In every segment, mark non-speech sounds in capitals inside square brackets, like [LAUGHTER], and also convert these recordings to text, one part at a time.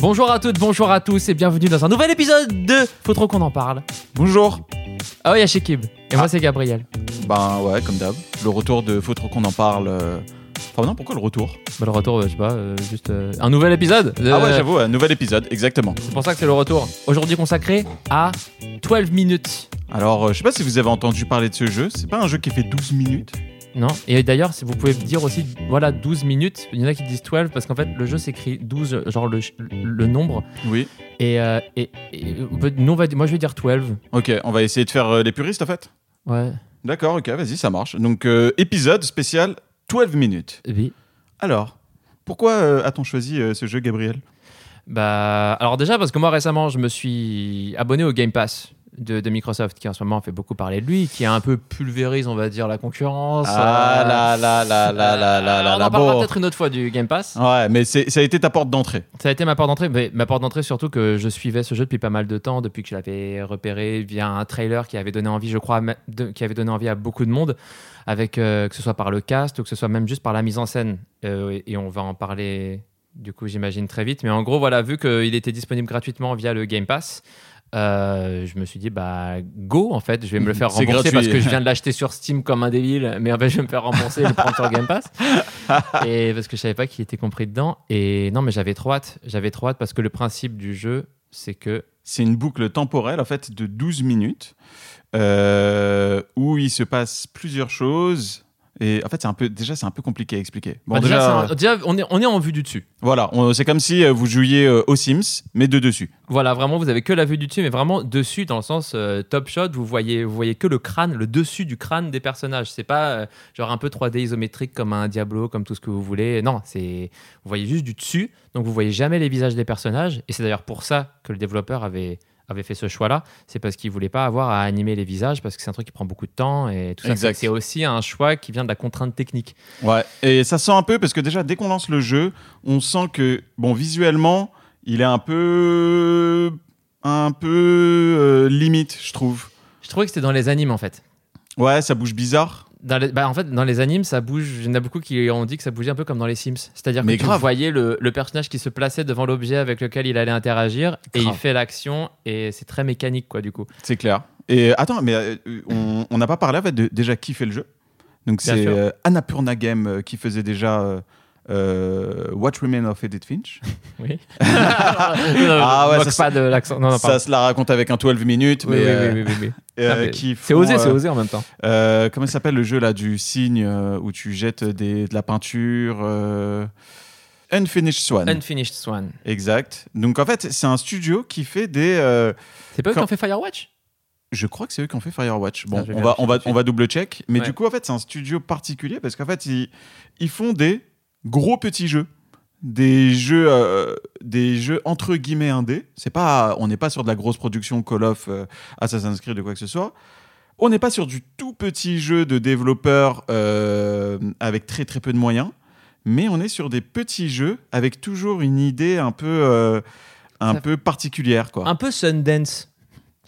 Bonjour à toutes, bonjour à tous et bienvenue dans un nouvel épisode de Faut trop qu'on en parle. Bonjour. Ah ouais, Shekib. Et moi Ah. c'est Gabriel. Ben ouais, comme d'hab. Le retour de Faut trop qu'on en parle. euh, Enfin non, pourquoi le retour? Bah, le retour, euh, je sais pas, euh, juste euh, un nouvel épisode. Ah ouais, j'avoue, un nouvel épisode, exactement. C'est pour ça que c'est le retour. Aujourd'hui consacré à 12 minutes. Alors, je sais pas si vous avez entendu parler de ce jeu. C'est pas un jeu qui fait 12 minutes? Non Et d'ailleurs, si vous pouvez me dire aussi, voilà, 12 minutes. Il y en a qui disent 12 parce qu'en fait, le jeu s'écrit 12, genre le, le nombre. Oui. Et, euh, et, et on peut- nous, on va, moi je vais dire 12. Ok, on va essayer de faire euh, les puristes en fait. Ouais. D'accord, ok, vas-y, ça marche. Donc, euh, épisode spécial 12 minutes. Oui. Alors, pourquoi a-t-on choisi ce jeu, Gabriel? Bah, alors déjà parce que moi récemment je me suis abonné au Game Pass de, de Microsoft qui en ce moment fait beaucoup parler de lui, qui a un peu pulvérise on va dire la concurrence. Ah euh, là là là là là là là on là. en parlera bon. peut-être une autre fois du Game Pass. Ouais, mais ça a été ta porte d'entrée. Ça a été ma porte d'entrée, mais ma porte d'entrée surtout que je suivais ce jeu depuis pas mal de temps, depuis que je l'avais repéré via un trailer qui avait donné envie, je crois, de- qui avait donné envie à beaucoup de monde, avec euh, que ce soit par le cast ou que ce soit même juste par la mise en scène. Euh, et, et on va en parler du coup, j'imagine très vite. Mais en gros, voilà, vu qu'il était disponible gratuitement via le Game Pass. Euh, je me suis dit bah go en fait je vais me le faire [LAUGHS] rembourser gratuit. parce que je viens de l'acheter sur Steam comme un débile mais en fait je vais me faire rembourser et le prendre sur Game Pass [LAUGHS] et parce que je savais pas qu'il était compris dedans et non mais j'avais trop hâte j'avais trop hâte parce que le principe du jeu c'est que C'est une boucle temporelle en fait de 12 minutes euh, où il se passe plusieurs choses. Et en fait, c'est un peu déjà c'est un peu compliqué à expliquer. Bon, bah, déjà, déjà, c'est un- déjà, on, est, on est en vue du dessus voilà, c'est comme si euh, vous jouiez euh, aux Sims, mais de dessus. voilà vraiment vous avez que la vue du dessus mais vraiment dessus dans le sens euh, top shot vous voyez vous voyez que le crâne le dessus du crâne des personnages c'est pas euh, genre un peu 3D isométrique comme un Diablo comme tout ce que vous voulez non c'est vous voyez juste du dessus donc vous voyez jamais les visages des personnages et c'est d'ailleurs pour ça que le développeur avait avait fait ce choix-là, c'est parce qu'il voulait pas avoir à animer les visages parce que c'est un truc qui prend beaucoup de temps et tout ça. C'est aussi un choix qui vient de la contrainte technique. Ouais. Et ça sent un peu parce que déjà dès qu'on lance le jeu, on sent que bon visuellement, il est un peu un peu euh, limite, je trouve. Je trouvais que c'était dans les animes en fait. Ouais, ça bouge bizarre. Dans les- bah, en fait, dans les animes, ça bouge. Il y en a beaucoup qui ont dit que ça bougeait un peu comme dans les Sims. C'est-à-dire que Mais tu grave. voyais le, le personnage qui se plaçait devant l'objet avec lequel il allait interagir et il Grave. fait l'action et c'est très mécanique quoi du coup. C'est clair. Et attends, mais euh, on n'a pas parlé en fait de déjà qui fait le jeu. Donc c'est euh, Annapurna Game euh, qui faisait déjà euh, What Remains of Edith Finch. [LAUGHS] Oui. [LAUGHS] Ah ouais, Moque ça, pas de l'accent. Non, non, ça se la raconte avec un 12 minutes, Oui, mais, oui, euh, oui, oui, oui, oui. euh, Ah, mais qui C'est osé, c'est euh, osé en même temps. euh, comment ça s'appelle le jeu là du cygne euh, où tu jettes des, de la peinture Unfinished Swan. Unfinished Swan. exact. Donc en fait, c'est un studio qui fait des. C'est pas eux qui ont fait Firewatch? Je crois que c'est eux qui ont fait Firewatch. Bon, Ah, on, va, on, va, on va double check. Mais Ouais. du coup, en fait, c'est un studio particulier parce qu'en fait, ils, ils font des gros petits jeux. Des jeux, euh, des jeux entre guillemets indés. C'est pas, on n'est pas sur de la grosse production Call of, euh, Assassin's Creed ou quoi que ce soit. On n'est pas sur du tout petit jeu de développeurs euh, avec très très peu de moyens. Mais on est sur des petits jeux avec toujours une idée un peu, un Ça- peu particulière. Quoi. Un peu Sundance.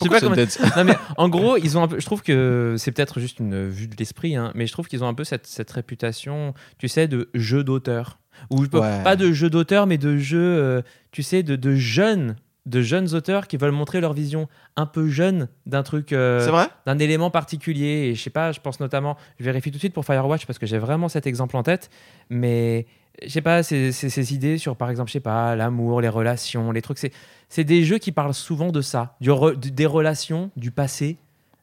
Je sais Pourquoi pas comment- Sundance non mais en gros, ils ont un peu. Je trouve que c'est peut-être juste une vue de l'esprit, hein, mais je trouve qu'ils ont un peu cette, cette réputation, tu sais, de jeu d'auteur. Ou Ouais. pas de jeu d'auteur, mais de jeu, euh, tu sais, de, de jeunes, de jeunes auteurs qui veulent montrer leur vision un peu jeune d'un truc, euh, d'un élément particulier. Et je sais pas, je pense notamment, je vérifie tout de suite pour Firewatch parce que j'ai vraiment cet exemple en tête, mais je sais pas, ces idées sur, par exemple, je sais pas, l'amour, les relations, les trucs. C'est c'est des jeux qui parlent souvent de ça, du re- des relations, du passé.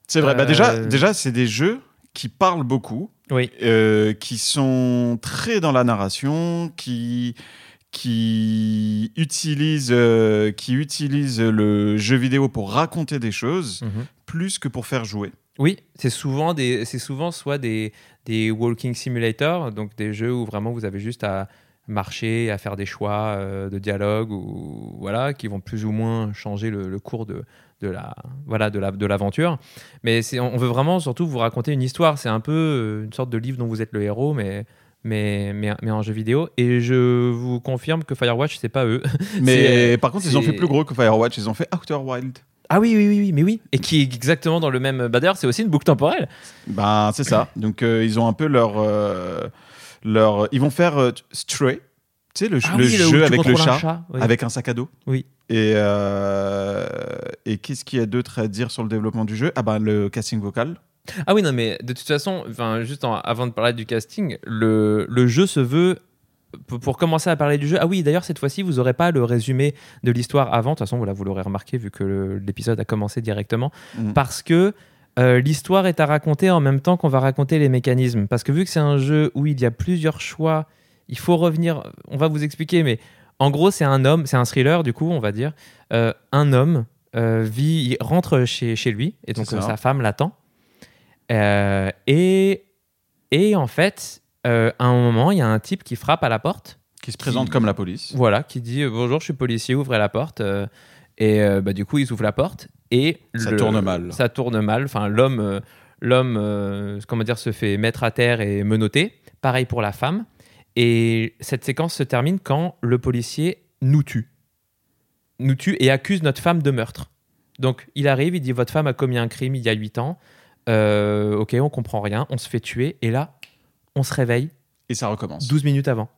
C'est vrai. Bah Euh, déjà, déjà c'est des jeux qui parlent beaucoup, Oui. euh, qui sont très dans la narration, qui qui utilisent, euh, qui utilisent le jeu vidéo pour raconter des choses plus que pour faire jouer. Oui, c'est souvent, des, souvent soit des, des walking simulators, donc des jeux où vraiment vous avez juste à marcher, à faire des choix euh, de dialogue, ou voilà, qui vont plus ou moins changer le, le cours de, de la voilà de la de l'aventure mais c'est on veut vraiment surtout vous raconter une histoire c'est un peu euh, une sorte de livre dont vous êtes le héros mais mais, mais, mais en jeu vidéo et je vous confirme que Firewatch c'est pas eux [LAUGHS] Mais C'est- par contre, ils ont fait plus gros que Firewatch. Ils ont fait Outer Wild. Ah oui oui oui oui mais oui et qui est exactement dans le même bah d'ailleurs c'est aussi une boucle temporelle Ben, c'est ça. [COUGHS] Donc, euh, ils ont un peu leur, euh, leur. Ils vont faire euh, Stray. Tu sais, le, Ah le oui, où jeu tu avec le contrôles un chat, oui. avec un sac à dos. Oui. Et, euh, et qu'est-ce qu'il y a d'autre à dire sur le développement du jeu? Ah ben le casting vocal. Ah oui, non, mais de toute façon, enfin, juste en- avant de parler du casting, le, le jeu se veut. Pour commencer à parler du jeu, ah oui, d'ailleurs, cette fois-ci, vous n'aurez pas le résumé de l'histoire avant. De toute façon, voilà, vous l'aurez remarqué vu que l'épisode a commencé directement. Mhm. Parce que euh, l'histoire est à raconter en même temps qu'on va raconter les mécanismes. Parce que vu que c'est un jeu où il y a plusieurs choix, il faut revenir. On va vous expliquer, mais en gros, c'est un homme, c'est un thriller, du coup, on va dire. Euh, un homme euh, vit, il rentre chez, chez lui, et donc sa femme l'attend. Et, et en fait, euh, à un moment, il y a un type qui frappe à la porte. Qui se présente comme la police. Voilà, qui dit euh, bonjour, je suis policier, ouvrez la porte. euh, et bah, du coup, ils ouvrent la porte et Ça le- tourne mal. Ça tourne mal. Enfin, l'homme, l'homme, comment dire, se fait mettre à terre et menotter. Pareil pour la femme. Et cette séquence se termine quand le policier nous tue, nous tue et accuse notre femme de meurtre. Donc, il arrive, il dit votre femme a commis un crime il y a 8 ans. Euh, ok, on comprend rien, on se fait tuer et là, on se réveille Et ça recommence. 12 minutes avant.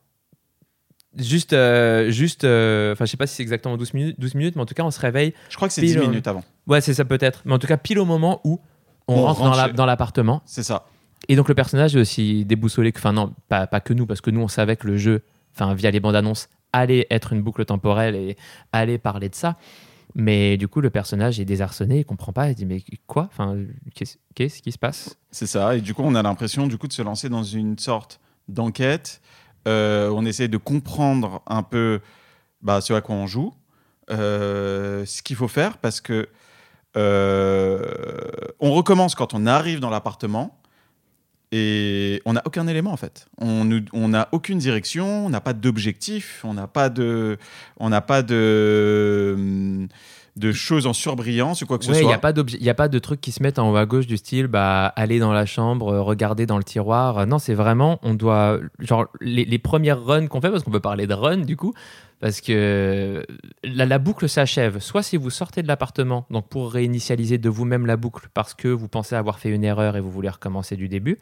Juste, euh, juste, euh, enfin, je sais pas si c'est exactement 12 minutes, 12 minutes, mais en tout cas, on se réveille. Je crois que c'est Pile 10 au- minutes avant. Ouais, c'est ça peut-être, mais en tout cas, pile au moment où on, On rentre, rentre dans la- chez- dans l'appartement. C'est ça. Et donc, le personnage est aussi déboussolé que, enfin, non, pas, pas que nous, parce que nous, on savait que le jeu, enfin, via les bandes annonces, allait être une boucle temporelle et allait parler de ça. Mais du coup, le personnage est désarçonné, il comprend pas, il dit mais quoi? Enfin, qu'est-ce qui se passe? C'est ça. Et du coup, on a l'impression du coup de se lancer dans une sorte d'enquête. Euh, on essaie de comprendre un peu bah, ce à quoi on joue, euh, ce qu'il faut faire, parce que euh, on recommence quand on arrive dans l'appartement et on n'a aucun élément en fait. On n'a aucune direction, on n'a pas d'objectif, on n'a pas de, on n'a pas de de choses en surbrillance ou quoi que ce Ouais, il soit. n'y a, pas a de trucs qui se mettent en haut à gauche du style bah, aller dans la chambre, euh, regarder dans le tiroir. Non, c'est vraiment, on doit. Genre, les, les premières runs qu'on fait, parce qu'on peut parler de run du coup, parce que la, la boucle s'achève. Soit si vous sortez de l'appartement, donc pour réinitialiser de vous-même la boucle parce que vous pensez avoir fait une erreur et vous voulez recommencer du début,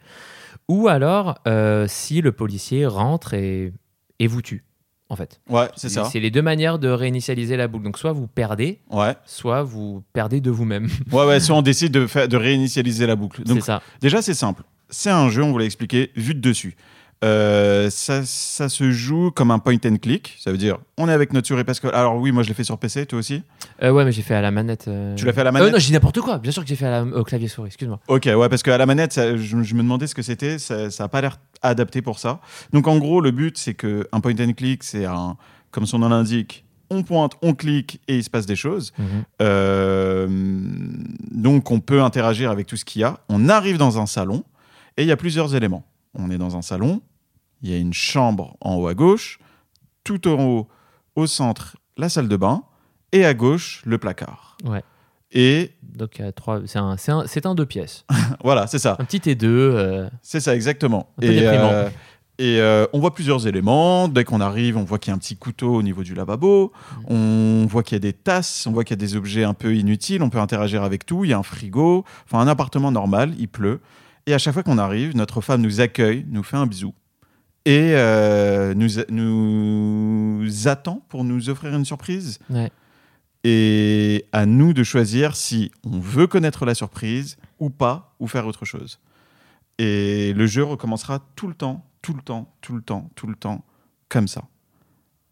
ou alors euh, si le policier rentre et, et vous tue, en fait. Ouais, c'est ça. C'est les deux manières de réinitialiser la boucle. Donc soit vous perdez, Ouais. soit vous perdez de vous-même. [LAUGHS] Ouais, ouais, soit on décide de, de réinitialiser la boucle. C'est ça. déjà, c'est simple. C'est un jeu, on vous l'a expliqué, vu de dessus. Euh, ça, ça se joue comme un point and click. Ça veut dire, on est avec notre souris parce que. Alors, oui, moi, je l'ai fait sur PC, toi aussi. Euh, ouais, mais j'ai fait à la manette. euh. Tu l'as fait à la manette? non, j'ai dit n'importe quoi. Bien sûr que j'ai fait à la- au clavier souris. Excuse-moi. Ok, ouais, parce qu'à la manette, ça- je, je me demandais ce que c'était. Ça n'a pas l'air adapté pour ça. Donc, en gros, le but, c'est que un point and click, c'est un. Comme son nom l'indique, on pointe, on clique et il se passe des choses. Euh, donc, on peut interagir avec tout ce qu'il y a. On arrive dans un salon et il y a plusieurs éléments. On est dans un salon, il y a une chambre en haut à gauche, tout en haut, au centre, la salle de bain et à gauche, le placard. Ouais. Et Donc il y a trois. C'est un, c'est un, un deux pièces. [LAUGHS] voilà, c'est ça. Un petit et deux. euh, C'est ça, exactement. Un peu et euh, et euh, on voit plusieurs éléments. Dès qu'on arrive, on voit qu'il y a un petit couteau au niveau du lavabo. Mm. On voit qu'il y a des tasses. On voit qu'il y a des objets un peu inutiles. On peut interagir avec tout. Il y a un frigo. Enfin, un appartement normal. Il pleut. Et à chaque fois qu'on arrive, notre femme nous accueille, nous fait un bisou. Et euh, nous, nous attend pour nous offrir une surprise. Ouais. Et à nous de choisir si on veut connaître la surprise ou pas, ou faire autre chose. Et le jeu recommencera tout le temps, tout le temps, tout le temps, tout le temps, comme ça.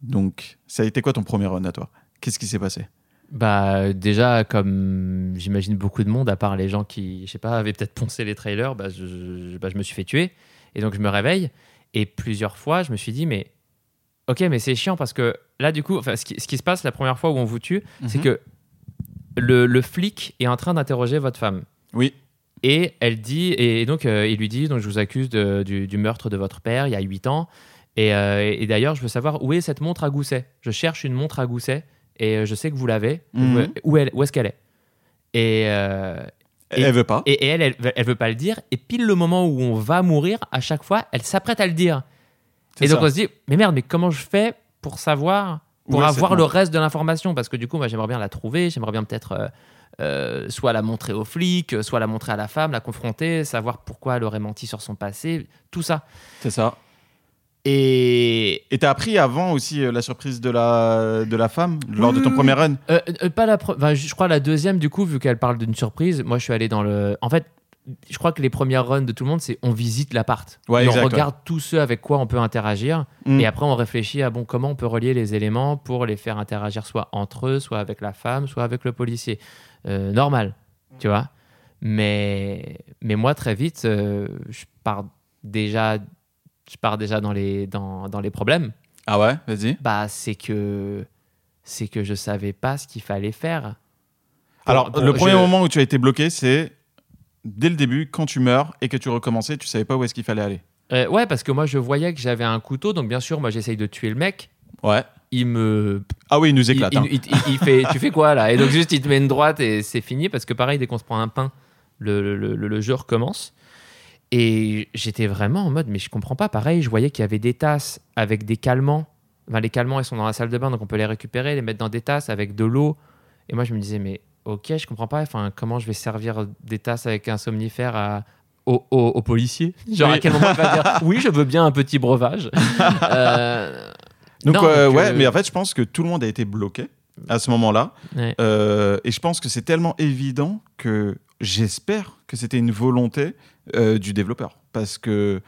Donc, ça a été quoi ton premier run à toi? Qu'est-ce qui s'est passé? Bah déjà, comme j'imagine beaucoup de monde, à part les gens qui, je sais pas, avaient peut-être poncé les trailers, bah je, je- bah, je me suis fait tuer. Et donc je me réveille. Et plusieurs fois, je me suis dit, mais ok, mais c'est chiant parce que là, du coup, enfin, ce, qui, ce qui se passe la première fois où on vous tue, c'est Mhm. que le, le flic est en train d'interroger votre femme. Oui, Et elle dit, et donc euh, il lui dit, donc je vous accuse de- du, du meurtre de votre père il y a 8 ans. Et, euh, et d'ailleurs, je veux savoir où est cette montre à gousset. Je cherche une montre à gousset et euh, je sais que vous l'avez. Mhm. Où, est-ce qu'elle est? Euh, Et- elle veut pas. et, et elle, elle, elle veut pas le dire. Et pile le moment où on va mourir, à chaque fois, elle s'apprête à le dire. Et donc on se dit, mais merde, mais comment je fais pour savoir, pour avoir le reste de l'information? Parce que du coup, moi, j'aimerais bien la trouver, j'aimerais bien peut-être euh, euh, soit la montrer aux flics, soit la montrer à la femme, la confronter, savoir pourquoi elle aurait menti sur son passé, tout ça. C'est ça. Et t'as appris avant aussi euh, la surprise de la, de la femme lors de ton oui, premier run Euh, euh, pas la pre- enfin, je crois la deuxième du coup vu qu'elle parle d'une surprise moi je suis allé dans le en fait je crois que les premières runs de tout le monde c'est on visite l'appart. Ouais, Et on regarde tous ceux avec quoi on peut interagir. Mm. et après on réfléchit à bon comment on peut relier les éléments pour les faire interagir soit entre eux soit avec la femme soit avec le policier. Euh, normal tu vois. Mais mais moi très vite euh, je pars déjà je pars déjà dans les dans, dans les problèmes Ah ouais, vas-y. bah c'est que c'est que je savais pas ce qu'il fallait faire. Pour- Alors, pour- le premier je- moment où tu as été bloqué, c'est dès le début, quand tu meurs et que tu recommençais, tu savais pas où est-ce qu'il fallait aller. Euh, ouais, parce que moi je voyais que j'avais un couteau, donc bien sûr moi j'essaye de tuer le mec. Ouais. Il me, Ah oui, il nous éclate. il- hein. il- il- il fait, tu fais quoi là? Et donc juste il te met une droite et c'est fini parce que pareil dès qu'on se prend un pain, le, le, le- le jeu recommence. Et j'étais vraiment en mode mais je comprends pas. Pareil, je voyais qu'il y avait des tasses avec des calmants. Enfin, les calmants ils sont dans la salle de bain donc on peut les récupérer, les mettre dans des tasses avec de l'eau. Et moi je me disais mais ok je comprends pas. Enfin comment je vais servir des tasses avec un somnifère à au, au- au policier? Genre Oui. à quel moment il va dire [LAUGHS] oui je veux bien un petit breuvage? [LAUGHS] Euh, Donc, non, euh, donc, ouais, euh, mais en fait, je pense que tout le monde a été bloqué à ce moment-là. ouais. Euh, et je pense que c'est tellement évident que j'espère que c'était une volonté euh, du développeur. Parce que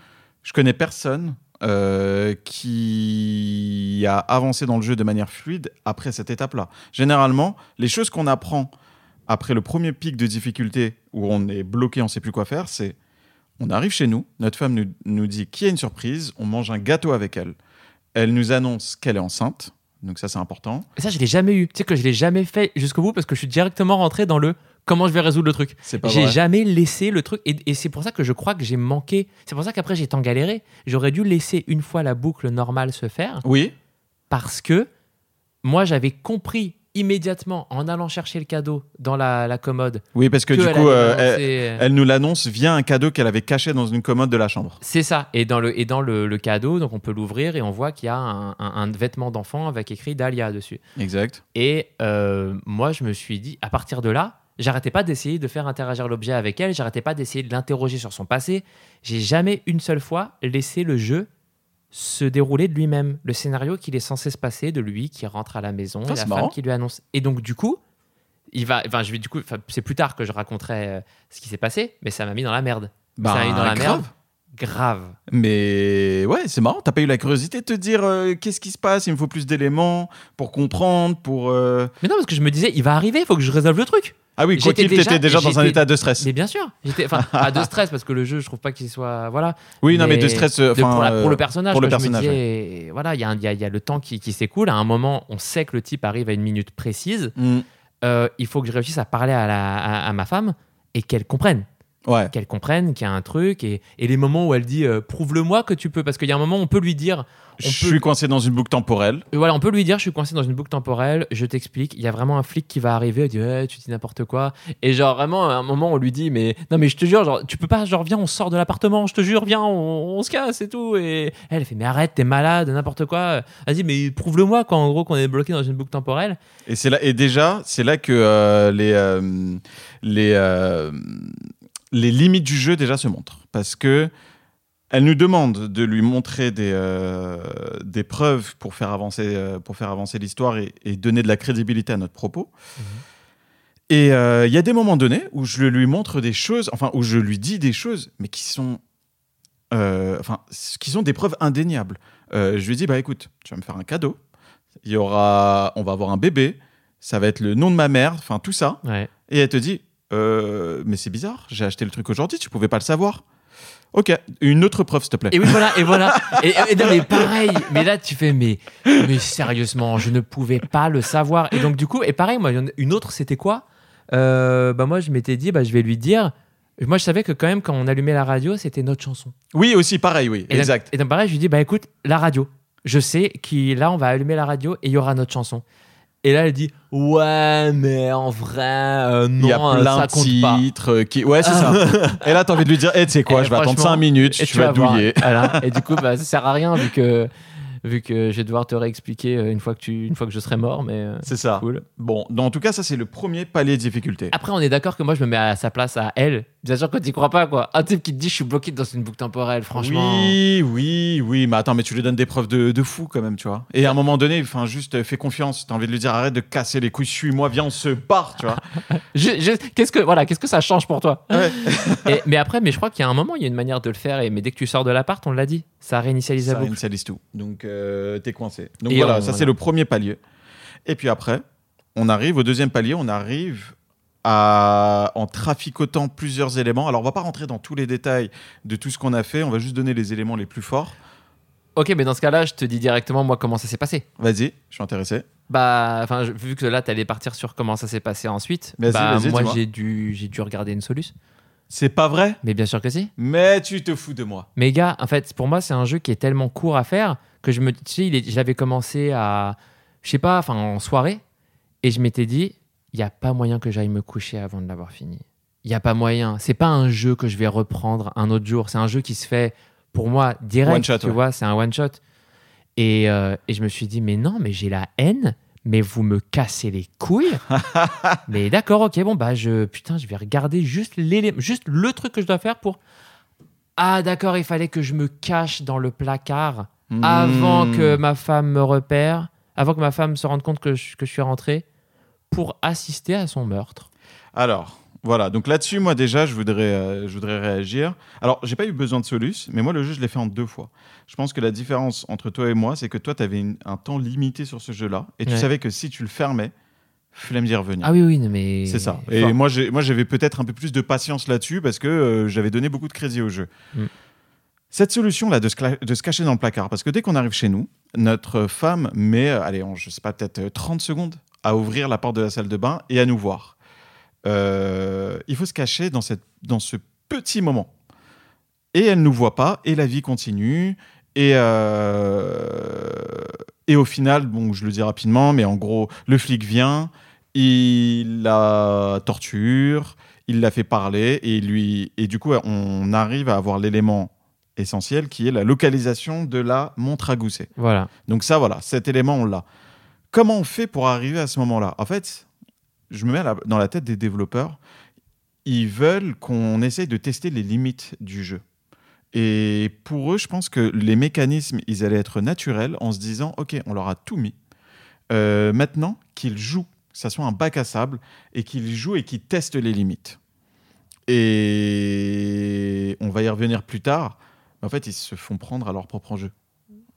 je connais personne euh, qui a avancé dans le jeu de manière fluide après cette étape-là. Généralement, les choses qu'on apprend après le premier pic de difficulté où on est bloqué, on ne sait plus quoi faire, c'est on arrive chez nous, notre femme nous, nous dit qu'il y a une surprise, on mange un gâteau avec elle. Elle nous annonce qu'elle est enceinte, donc ça c'est important. Et ça, je l'ai jamais eu. Tu sais que je l'ai jamais fait jusqu'au bout parce que je suis directement rentré dans le comment je vais résoudre le truc. J'ai jamais laissé le truc. Et, et c'est pour ça que je crois que j'ai manqué. C'est pour ça qu'après, j'ai tant galéré. J'aurais dû laisser une fois la boucle normale se faire Oui, parce que moi, j'avais compris immédiatement en allant chercher le cadeau dans la, la commode. oui, parce que, que du elle coup, euh, elle, euh, elle nous l'annonce via un cadeau qu'elle avait caché dans une commode de la chambre. C'est ça. Et dans le, et dans le, le cadeau, donc on peut l'ouvrir et on voit qu'il y a un, un- un vêtement d'enfant avec écrit Dahlia dessus. Exact. Et euh, moi, je me suis dit, à partir de là, j'arrêtais pas d'essayer de faire interagir l'objet avec elle, j'arrêtais pas d'essayer de l'interroger sur son passé. J'ai jamais une seule fois laissé le jeu se dérouler de lui-même. Le scénario qu'il est censé se passer de lui qui rentre à la maison et la marrant. femme qui lui annonce. Et donc, du coup, il va, enfin, je vais du coup, c'est plus tard que je raconterai euh, ce qui s'est passé, mais ça m'a mis dans la merde. ça m'a mis dans la grave. merde. Grave. Mais ouais, c'est marrant. T'as pas eu la curiosité de te dire euh, qu'est-ce qui se passe Il me faut plus d'éléments pour comprendre, pour. euh, Mais non, parce que je me disais, il va arriver, il faut que je résolve le truc. Ah oui, quoi J'étais qu'il, déjà- t'étais déjà dans un j'étais- état de stress. Mais bien sûr, j'étais, enfin, pas de [LAUGHS] stress parce que le jeu, je trouve pas qu'il soit, voilà. Oui, non, mais de stress. euh, enfin, pour, la- pour euh, le personnage. pour le quoi, je me personnage, disais, voilà, il y, a un- il y a- il y a le temps qui, qui s'écoule. À un moment, on sait que le type arrive à une minute précise. Euh, il faut que je réussisse à parler à, la- à- à ma femme et qu'elle comprenne. Ouais. Qu'elle comprenne qu'il y a un truc. Et, et les moments où elle dit euh, prouve-le-moi que tu peux. Parce qu'il y a un moment où on peut lui dire Je peut- suis coincé dans une boucle temporelle. euh, Voilà, on peut lui dire, je suis coincé dans une boucle temporelle, je t'explique, il y a vraiment un flic qui va arriver, il dit, tu dis n'importe quoi. Et genre, vraiment, à un moment, on lui dit, mais non, mais je te jure, genre, tu peux pas, genre, viens, on sort de l'appartement, je te jure, viens, on, on se casse et tout. Et elle, fait, mais arrête, t'es malade, n'importe quoi. Elle dit, mais prouve-le-moi, quoi, en gros, qu'on est bloqué dans une boucle temporelle. Et c'est là. Et déjà, c'est là que euh, les euh, les les limites du jeu déjà se montrent, parce que elle nous demande de lui montrer des euh, des preuves pour faire avancer euh, pour faire avancer l'histoire et, et donner de la crédibilité à notre propos. Et euh, il y a des moments donnés où je lui montre des choses, enfin où je lui dis des choses, mais qui sont enfin qui sont des preuves indéniables. Je lui dis bah écoute, tu vas me faire un cadeau. Il y aura, on va avoir un bébé. Ça va être le nom de ma mère, enfin tout ça. Ouais. Et elle te dit, euh, mais c'est bizarre, j'ai acheté le truc aujourd'hui, tu pouvais pas le savoir. Ok, une autre preuve, s'il te plaît. Et oui, voilà, et voilà. Et, et non, mais pareil, mais là, tu fais, mais, mais sérieusement, je ne pouvais pas le savoir. Et donc, du coup, et pareil, moi, une autre, c'était quoi? Euh, Bah, moi, je m'étais dit, bah, je vais lui dire. Moi, je savais que quand même, quand on allumait la radio, c'était notre chanson. Oui, aussi, pareil, oui, Et donc- exact. et donc, pareil, je lui dis, bah, écoute, la radio. Je sais que là, on va allumer la radio et il y aura notre chanson. Et là, elle dit, ouais, mais en vrai, euh, non, Il y a euh, plein ça de compte pas. titres euh, qui. Ouais, c'est ça. [LAUGHS] Et là, t'as envie de lui dire, eh, tu sais quoi, Eh, je vais attendre franchement, 5 minutes, Et tu vas voir. douiller. Voilà. [LAUGHS] Et du coup, bah, ça sert à rien vu que, vu que je vais devoir te réexpliquer euh, une fois que, tu, une fois que je serai mort. Mais euh, C'est ça. cool. Bon, dans en tout cas, ça, c'est le premier palier de difficulté. Après, on est d'accord que moi, je me mets à sa place à elle. Bien sûr que tu crois pas, quoi. Un type qui te dit je suis bloqué dans une boucle temporelle, franchement. Oui, oui, oui, mais attends, mais tu lui donnes des preuves de, de fou quand même, tu vois. Et à un moment donné, enfin, juste euh, fais confiance. T'as envie de lui dire arrête de casser les couilles, suis-moi, viens, on se barre, tu vois. [LAUGHS] Je- je- qu'est-ce que voilà, qu'est-ce que ça change pour toi? Ouais. [LAUGHS] Et- Mais après, mais je crois qu'il y a un moment, il y a une manière de le faire. Et mais dès que tu sors de l'appart, on l'a dit, ça réinitialise la Ça boucle. réinitialise tout. Donc, euh, t'es coincé. Donc Et voilà, on- ça c'est le premier palier. Et puis après, on arrive au deuxième palier, on arrive à, en traficotant plusieurs éléments. Alors, on va pas rentrer dans tous les détails de tout ce qu'on a fait, on va juste donner les éléments les plus forts. Ok, mais dans ce cas-là, je te dis directement moi comment ça s'est passé. Vas-y, je suis intéressé. Bah, enfin, vu que là, t'allais partir sur comment ça s'est passé ensuite. Vas-y, bah, vas-y, moi, j'ai dû, j'ai dû regarder une solution. C'est pas vrai, Mais bien sûr que si. mais tu te fous de moi. Mais gars, en fait, pour moi, c'est un jeu qui est tellement court à faire que je me, tu sais, il est- je l'avais commencé à, je sais pas, enfin en soirée, et je m'étais dit, il y a pas moyen que j'aille me coucher avant de l'avoir fini. Il y a pas moyen. C'est pas un jeu que je vais reprendre un autre jour. C'est un jeu qui se fait pour moi direct. One shot, tu ouais. vois, c'est un one shot. Et, euh, et je me suis dit, mais non, mais j'ai la haine. Mais vous me cassez les couilles. [LAUGHS] mais d'accord, ok, bon bah je putain, je vais regarder juste juste le truc que je dois faire pour. Ah d'accord, il fallait que je me cache dans le placard avant Hmm. que ma femme me repère, avant que ma femme se rende compte que je, que je suis rentré, pour assister à son meurtre. Alors, voilà. Donc là-dessus, moi déjà, je voudrais, euh, je voudrais réagir. Alors, j'ai pas eu besoin de Solus, mais moi, le jeu, je l'ai fait en deux fois. Je pense que la différence entre toi et moi, c'est que toi, tu avais un temps limité sur ce jeu-là, et tu Ouais. savais que si tu le fermais, flemme d'y revenir. Ah oui, oui, non, mais. C'est ça. Et moi, j'ai, moi, j'avais peut-être un peu plus de patience là-dessus parce que euh, j'avais donné beaucoup de crédit au jeu. Mm. Cette solution-là de, se cla- de se cacher dans le placard, parce que dès qu'on arrive chez nous, notre femme met, euh, allez, en, je sais pas, peut-être euh, 30 secondes à ouvrir la porte de la salle de bain et à nous voir. Euh, il faut se cacher dans, cette, dans ce petit moment. Et elle ne nous voit pas, et la vie continue. Et, euh, et au final, bon, je le dis rapidement, mais en gros, le flic vient, il la torture, il la fait parler, et, lui, et du coup, on arrive à avoir l'élément essentiel qui est la localisation de la montre à gousset. Voilà. Donc ça, voilà, cet élément, on l'a. Comment on fait pour arriver à ce moment-là? En fait, je me mets la- dans la tête des développeurs. Ils veulent qu'on essaye de tester les limites du jeu. Et pour eux, je pense que les mécanismes, ils allaient être naturels en se disant, OK, on leur a tout mis. Euh, maintenant, qu'ils jouent, que ça soit un bac à sable, et qu'ils jouent et qu'ils testent les limites. Et on va y revenir plus tard. En fait, ils se font prendre à leur propre jeu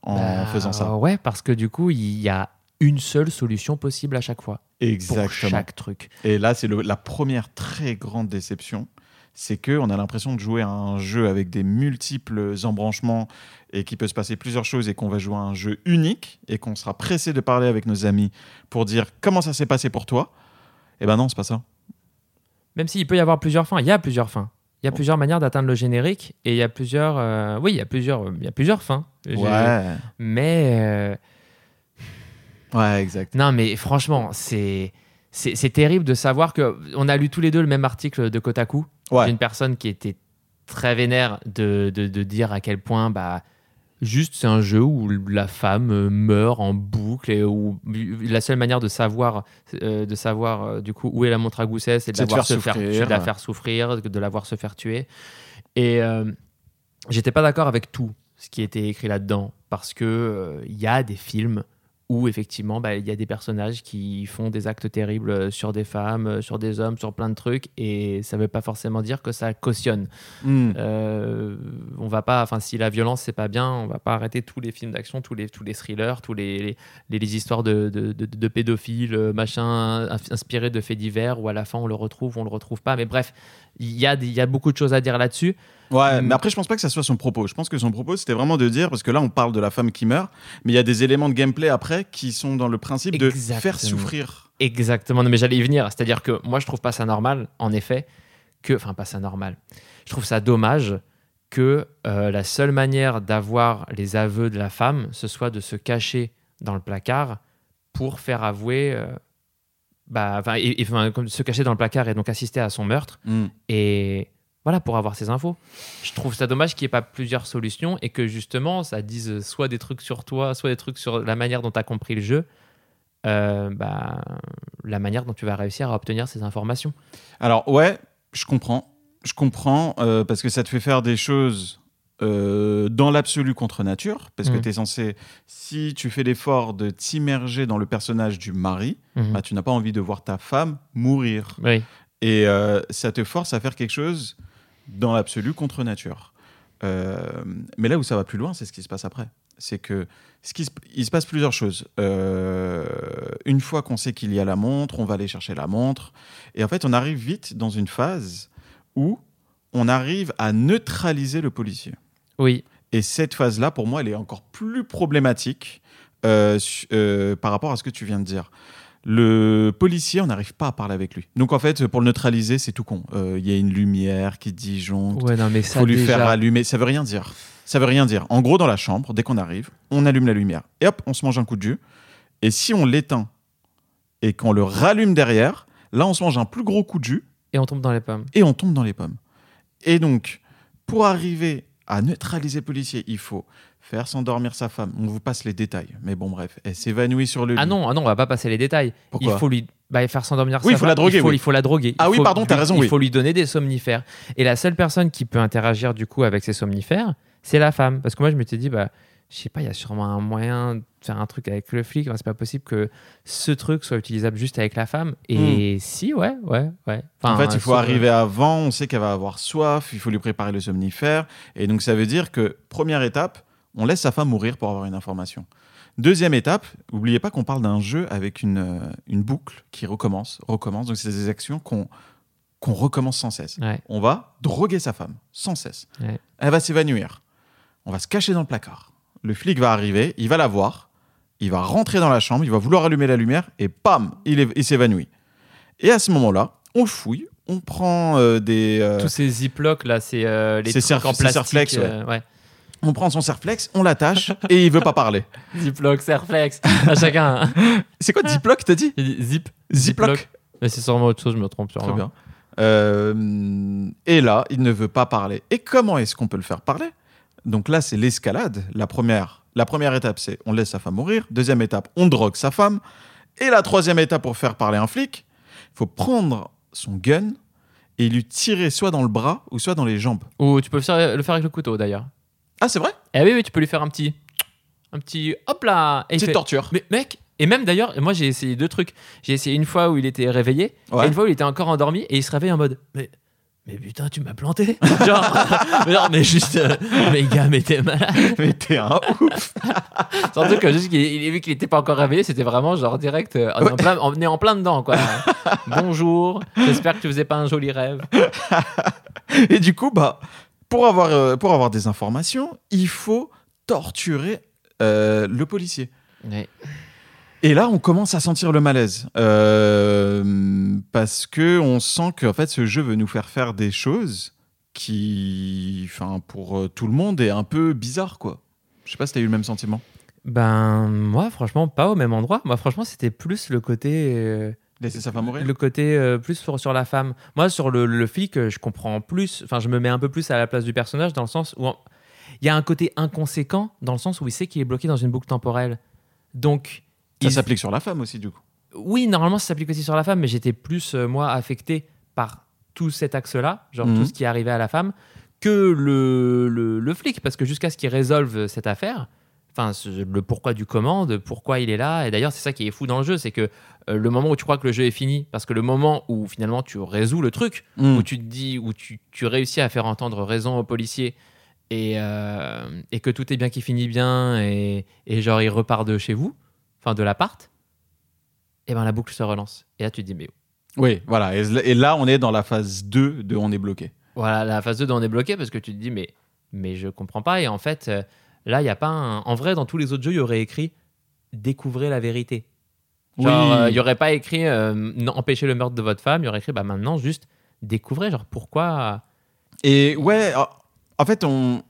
en Bah, faisant ça. Ouais, parce que du coup, il y a une seule solution possible à chaque fois. Exactement. Pour chaque truc. Et là, c'est la première très grande déception. C'est que on a l'impression de jouer à un jeu avec des multiples embranchements et qu'il peut se passer plusieurs choses et qu'on va jouer à un jeu unique et qu'on sera pressé de parler avec nos amis pour dire comment ça s'est passé pour toi? Eh ben non, c'est pas ça. Même s'il peut y avoir plusieurs fins, il y a plusieurs fins. Il y a Bon. plusieurs manières d'atteindre le générique et il y a plusieurs. euh, Oui, il y a plusieurs, il y a plusieurs fins. Ouais. Mais. euh, Ouais, exact. Non, mais franchement, c'est. C'est terrible de savoir que. On a lu tous les deux le même article de Kotaku Ouais. d'une personne qui était très vénère de, de, de dire à quel point. Bah, Juste, c'est un jeu où la femme euh, meurt en boucle et où la seule manière de savoir, euh, de savoir euh, du coup où est la montre à gousset, c'est de, la voir se faire, de la faire souffrir, de la voir se faire tuer. Et euh, j'étais pas d'accord avec tout ce qui était écrit là-dedans parce que euh, il y a des films où effectivement bah, il y a des personnages qui font des actes terribles euh, sur des femmes, euh, sur des hommes, sur plein de trucs et ça veut pas forcément dire que ça cautionne. Hmm. Euh, on va pas, enfin, si la violence c'est pas bien, on va pas arrêter tous les films d'action, tous les, tous les thrillers, tous les, les, les histoires de, de, de- de pédophiles, machin, inspirés de faits divers, où à la fin on le retrouve, on le retrouve pas. Mais bref, il y a, il y a beaucoup de choses à dire là-dessus. Ouais, Mm. mais après, je pense pas que ça soit son propos. Je pense que son propos, c'était vraiment de dire, parce que là, on parle de la femme qui meurt, mais il y a des éléments de gameplay après qui sont dans le principe de faire souffrir. Exactement, non, mais j'allais y venir. C'est-à-dire que moi je trouve pas ça normal, en effet, que, enfin, pas ça normal. Je trouve ça dommage que euh, la seule manière d'avoir les aveux de la femme, ce soit de se cacher dans le placard pour faire avouer, euh, bah, enfin, et- et, enfin, se cacher dans le placard et donc assister à son meurtre. Hmm. Et voilà, pour avoir ces infos. Je trouve ça dommage qu'il n'y ait pas plusieurs solutions et que justement, ça dise soit des trucs sur toi, soit des trucs sur la manière dont tu as compris le jeu. euh, bah, la manière dont tu vas réussir à obtenir ces informations. Alors, ouais, je comprends. je comprends, euh, parce que ça te fait faire des choses euh, dans l'absolu contre nature, parce que Mhm. tu es censé, si tu fais l'effort de t'immerger dans le personnage du mari, Mhm. bah, tu n'as pas envie de voir ta femme mourir. Oui. Et euh, ça te force à faire quelque chose dans l'absolu contre nature. Euh, mais là où ça va plus loin, c'est ce qui se passe après. C'est que ce qui se, il se passe plusieurs choses. Euh, une fois qu'on sait qu'il y a la montre, on va aller chercher la montre. Et en fait, on arrive vite dans une phase où on arrive à neutraliser le policier. Oui. Et cette phase-là, pour moi, elle est encore plus problématique euh, euh, par rapport à ce que tu viens de dire. Le policier, on n'arrive pas à parler avec lui. Donc en fait, pour le neutraliser, c'est tout con. Euh, Il y a une lumière qui disjoncte. Ouais, non, mais Il ça faut lui déjà- faire allumer. Ça veut rien dire. Ça veut rien dire. En gros, dans la chambre, dès qu'on arrive, on allume la lumière. Et hop, on se mange un coup de jus. Et si on l'éteint et qu'on le rallume derrière, là, on se mange un plus gros coup de jus Et on tombe dans les pommes. et on tombe dans les pommes. Et donc, pour arriver à neutraliser le policier, il faut faire s'endormir sa femme. On vous passe les détails. Mais bon, bref, elle s'évanouit sur le Ah lit. non, ah non, on va pas passer les détails. Pourquoi il faut lui bah, faire s'endormir Oui, sa il faut la femme. droguer, Il faut, oui. il faut la droguer. Ah Il oui, faut pardon, t'as raison, Il oui. faut lui donner des somnifères. Et la seule personne qui peut interagir du coup avec ces somnifères, c'est la femme. Parce que moi, je m'étais dit, bah, je sais pas, il y a sûrement un moyen de faire un truc avec le flic. Enfin, c'est pas possible que ce truc soit utilisable juste avec la femme. Et si, ouais, ouais, ouais. Enfin, Hmm. en fait, il faut arriver avant, on sait qu'elle va avoir soif, il faut lui préparer le somnifère. Et donc, ça veut dire que, première étape, on laisse sa femme mourir pour avoir une information. Deuxième étape, n'oubliez pas qu'on parle d'un jeu avec une, euh, une boucle qui recommence, recommence. Donc, c'est des actions qu'on qu'on recommence sans cesse. Ouais. On va droguer sa femme, sans cesse. Ouais. Elle va s'évanouir. On va se cacher dans le placard. Le flic va arriver, il va la voir, il va rentrer dans la chambre, il va vouloir allumer la lumière, et pam, il s'évanouit. Et à ce moment-là, on fouille, on prend euh, des... euh, Tous ces ziplocs là, c'est euh, les trucs en plastique. Ouais. ouais. on prend son serflex, on l'attache, [LAUGHS] et il veut pas parler. Ziploc, Serflex. à chacun. [LAUGHS] C'est quoi Ziploc, t'as dit Zip. Ziploc Mais c'est sûrement autre chose, je me trompe Très bien. Et là, il ne veut pas parler. Et comment est-ce qu'on peut le faire parler? Donc là, c'est l'escalade. La première, la première étape, c'est on laisse sa femme mourir. Deuxième étape, on drogue sa femme. Et la troisième étape pour faire parler un flic, il faut prendre son gun et lui tirer soit dans le bras ou soit dans les jambes. Ou tu peux le faire, le faire avec le couteau d'ailleurs. Ah, c'est vrai? Eh oui, oui, tu peux lui faire un petit. Un petit. Hop là Et Petite fait- torture. Mais mec, et même d'ailleurs, moi j'ai essayé deux trucs. J'ai essayé une fois où il était réveillé, Ouais. et une fois où il était encore endormi, et il se réveille en mode Mais, mais putain, tu m'as planté [LAUGHS] Genre, mais juste. euh, mais gars, mais t'es malade [LAUGHS] Mais t'es un ouf. Surtout que juste qu'il il a vu qu'il était pas encore réveillé, c'était vraiment genre direct. euh, on, est en plein, on est en plein dedans, quoi. Bonjour, j'espère que tu faisais pas un joli rêve. Et du coup, bah, pour avoir, euh, pour avoir des informations, il faut torturer euh, le policier. Ouais. Et là, on commence à sentir le malaise. Euh, parce que on sent que en fait, ce jeu veut nous faire faire des choses qui, enfin, pour euh, tout le monde, est un peu bizarre, quoi. Je sais pas si t'as eu le même sentiment. Ben, moi, franchement, pas au même endroit. Moi, franchement, c'était plus le côté. euh, Laisser sa femme mourir Le côté euh, plus sur, sur la femme. Moi, sur le, le flic, je comprends plus. Enfin, je me mets un peu plus à la place du personnage dans le sens où il y a un côté inconséquent dans le sens où il sait qu'il est bloqué dans une boucle temporelle. Donc, Ça s'applique sur la femme aussi, du coup. oui, normalement, ça s'applique aussi sur la femme, mais j'étais plus, euh, moi, affecté par tout cet axe-là, genre Mhm. tout ce qui est arrivé à la femme, que le, le, le flic, parce que jusqu'à ce qu'il résolve cette affaire, enfin, le pourquoi du comment, de pourquoi il est là, et d'ailleurs, c'est ça qui est fou dans le jeu, c'est que euh, le moment où tu crois que le jeu est fini, parce que le moment où finalement tu résous le truc, Mm. où tu te dis, où tu, tu réussis à faire entendre raison au policier, et, euh, et que tout est bien qui finit bien, et, et genre il repart de chez vous, enfin de l'appart, et ben la boucle se relance. Et là tu te dis, mais Oui, voilà. Et, là, on est dans la phase 2 de on est bloqué. voilà, la phase 2 on est bloqué parce que tu te dis, mais, mais je comprends pas. Et en fait, euh, là, il y a pas un... En vrai, dans tous les autres jeux, il y aurait écrit découvrez la vérité. Genre, Oui. euh, il y aurait pas écrit euh, non, empêchez le meurtre de votre femme, il y aurait écrit bah maintenant juste découvrez, genre pourquoi? Et ouais, en fait, on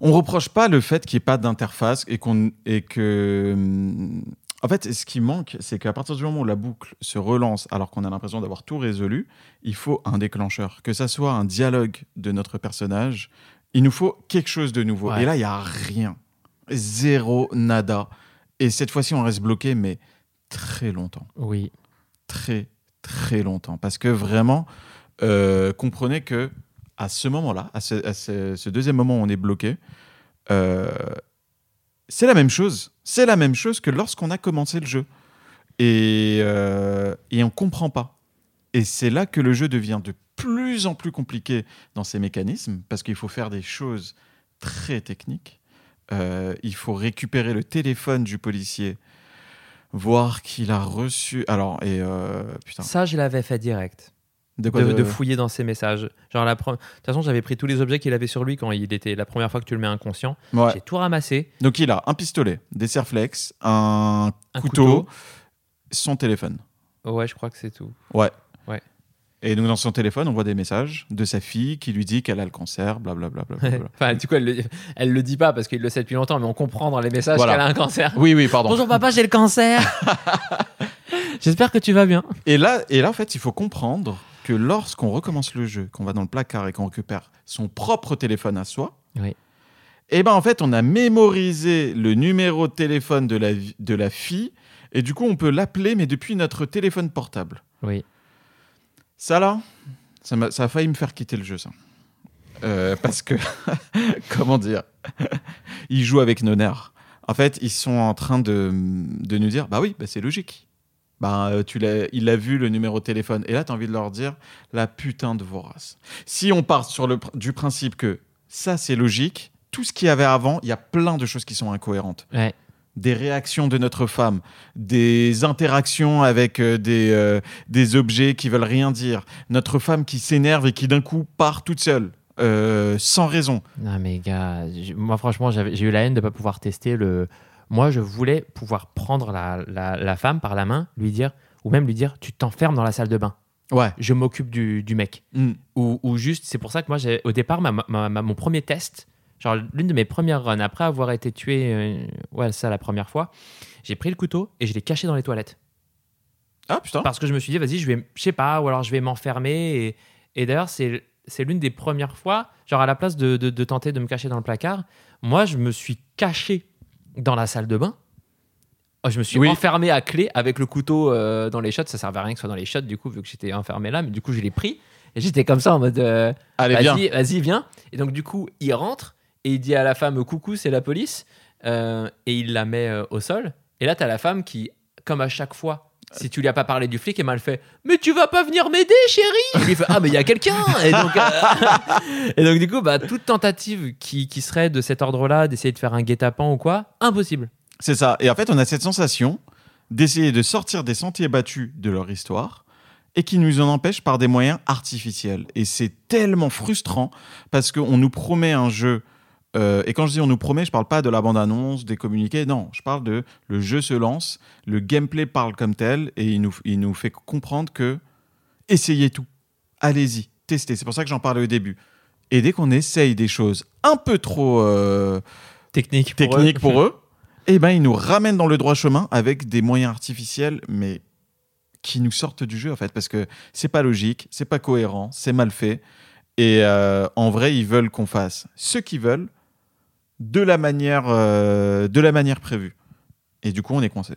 on reproche pas le fait qu'il n'y ait pas d'interface et qu'on et que hum, en fait, ce qui manque, c'est qu'à partir du moment où la boucle se relance, alors qu'on a l'impression d'avoir tout résolu, il faut un déclencheur, que ça soit un dialogue de notre personnage. Il nous faut quelque chose de nouveau. Ouais. Et là, il y a rien, zéro, nada. Et cette fois-ci, on reste bloqué, mais très longtemps Oui. très très longtemps parce que vraiment euh, comprenez que à ce moment-là, à, ce, deuxième moment où on est bloqué, euh, c'est la même chose. C'est la même chose que lorsqu'on a commencé le jeu. Et, euh, on comprend pas. Et c'est là que le jeu devient de plus en plus compliqué dans ses mécanismes, parce qu'il faut faire des choses très techniques. Euh, il faut récupérer le téléphone du policier, voir qu'il a reçu. Alors, et putain, Ça, je l'avais fait direct. De quoi de, de- de fouiller dans ses messages. Genre la pre- De toute façon, j'avais pris tous les objets qu'il avait sur lui quand il était la première fois que tu le mets inconscient. Ouais. J'ai tout ramassé. Donc il a un pistolet, des serflex, un, Un couteau, couteau. son téléphone. Ouais, je crois que c'est tout. Ouais. Ouais. Et donc dans son téléphone, on voit des messages de sa fille qui lui dit qu'elle a le cancer, blablabla. [LAUGHS] enfin, du coup, elle le, elle le dit pas parce qu'il le sait depuis longtemps, mais on comprend dans les messages Voilà. qu'elle a un cancer. oui, oui, pardon. Bonjour papa, j'ai le cancer. [LAUGHS] J'espère que tu vas bien. Et là, et là, en fait, il faut comprendre que lorsqu'on recommence le jeu, qu'on va dans le placard et qu'on récupère son propre téléphone à soi, Oui. et ben en fait, on a mémorisé le numéro de téléphone de la, de la fille, et du coup, on peut l'appeler, mais depuis notre téléphone portable. Oui. Ça là, ça, m'a- ça a failli me faire quitter le jeu, ça. Euh, parce que, [LAUGHS] comment dire, [LAUGHS] ils jouent avec nos nerfs. En fait, ils sont en train de, de nous dire, bah oui, bah c'est logique. Bah, euh, tu il a vu le numéro de téléphone. Et là, tu as envie de leur dire, la putain de vos races. Si on part sur le, du principe que ça, c'est logique, tout ce qu'il y avait avant, il y a plein de choses qui sont incohérentes Ouais. des réactions de notre femme, des interactions avec euh, des, euh, des objets qui veulent rien dire, notre femme qui s'énerve et qui d'un coup part toute seule, euh, sans raison. Non mais gars, moi franchement, j'ai eu la haine de pas pouvoir tester le. Moi, je voulais pouvoir prendre la, la, la femme par la main, lui dire, ou même lui dire, tu t'enfermes dans la salle de bain. Ouais. Je m'occupe du, du mec. Mm. Ou, ou juste, c'est pour ça que moi, au départ, ma, ma- ma- mon premier test, genre l'une de mes premières runs, après avoir été tué, euh, ouais, ça la première fois, j'ai pris le couteau et je l'ai caché dans les toilettes. Ah putain. Parce que je me suis dit, vas-y, je vais, je sais pas, ou alors je vais m'enfermer. Et, et d'ailleurs, c'est, c'est l'une des premières fois, genre à la place de, de- de tenter de me cacher dans le placard, moi, je me suis caché dans la salle de bain. Oh, Je me suis Oui. enfermé à clé avec le couteau euh, dans les shots. Ça servait à rien que ce soit dans les shots, du coup, vu que j'étais enfermé là. Mais du coup, je l'ai pris. Et j'étais comme ça en mode, euh, Allez, viens. vas-y, vas-y, viens. Et donc, du coup, il rentre et il dit à la femme, coucou, c'est la police. Euh, et il la met au sol. Et là, tu as la femme qui, comme à chaque fois, si tu lui as pas parlé du flic, elle m'a fait Mais tu vas pas venir m'aider, chérie Il fait Ah, mais il y a quelqu'un et donc, euh, [LAUGHS] et donc, du coup, bah, toute tentative qui, qui serait de cet ordre-là, d'essayer de faire un guet-apens ou quoi, impossible. C'est ça. Et en fait, on a cette sensation d'essayer de sortir des sentiers battus de leur histoire et qui nous en empêchent par des moyens artificiels. Et c'est tellement frustrant parce qu'on nous promet un jeu. Euh, et quand je dis on nous promet, je parle pas de la bande-annonce, des communiqués, non, je parle de le jeu se lance, le gameplay parle comme tel et il nous, il nous fait comprendre que essayez tout, allez-y, testez. C'est pour ça que j'en parlais au début. Et dès qu'on essaye des choses un peu trop euh, Technique. pour technique eux. pour eux, [LAUGHS] eh ben, ils nous ramènent dans le droit chemin avec des moyens artificiels, mais qui nous sortent du jeu, en fait, parce que c'est pas logique, c'est pas cohérent, c'est mal fait. Et euh, en vrai, ils veulent qu'on fasse ce qu'ils veulent de la manière, euh, de la manière prévue. Et du coup, on est coincé.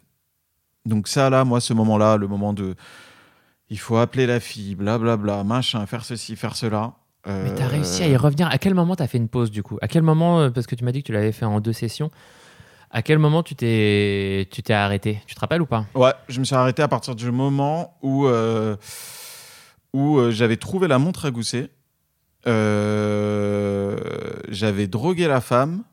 Donc ça, là, moi, ce moment-là, le moment de... Il faut appeler la fille, blablabla, machin, faire ceci, faire cela. Mais euh, t'as réussi à y revenir. À quel moment t'as fait une pause du coup? À quel moment, euh, parce que tu m'as dit que tu l'avais fait en deux sessions, à quel moment tu t'es, tu t'es arrêté? Tu te rappelles ou pas? Ouais, je me suis arrêté à partir du moment où, euh, où j'avais trouvé la montre à gousset. Euh, j'avais drogué la femme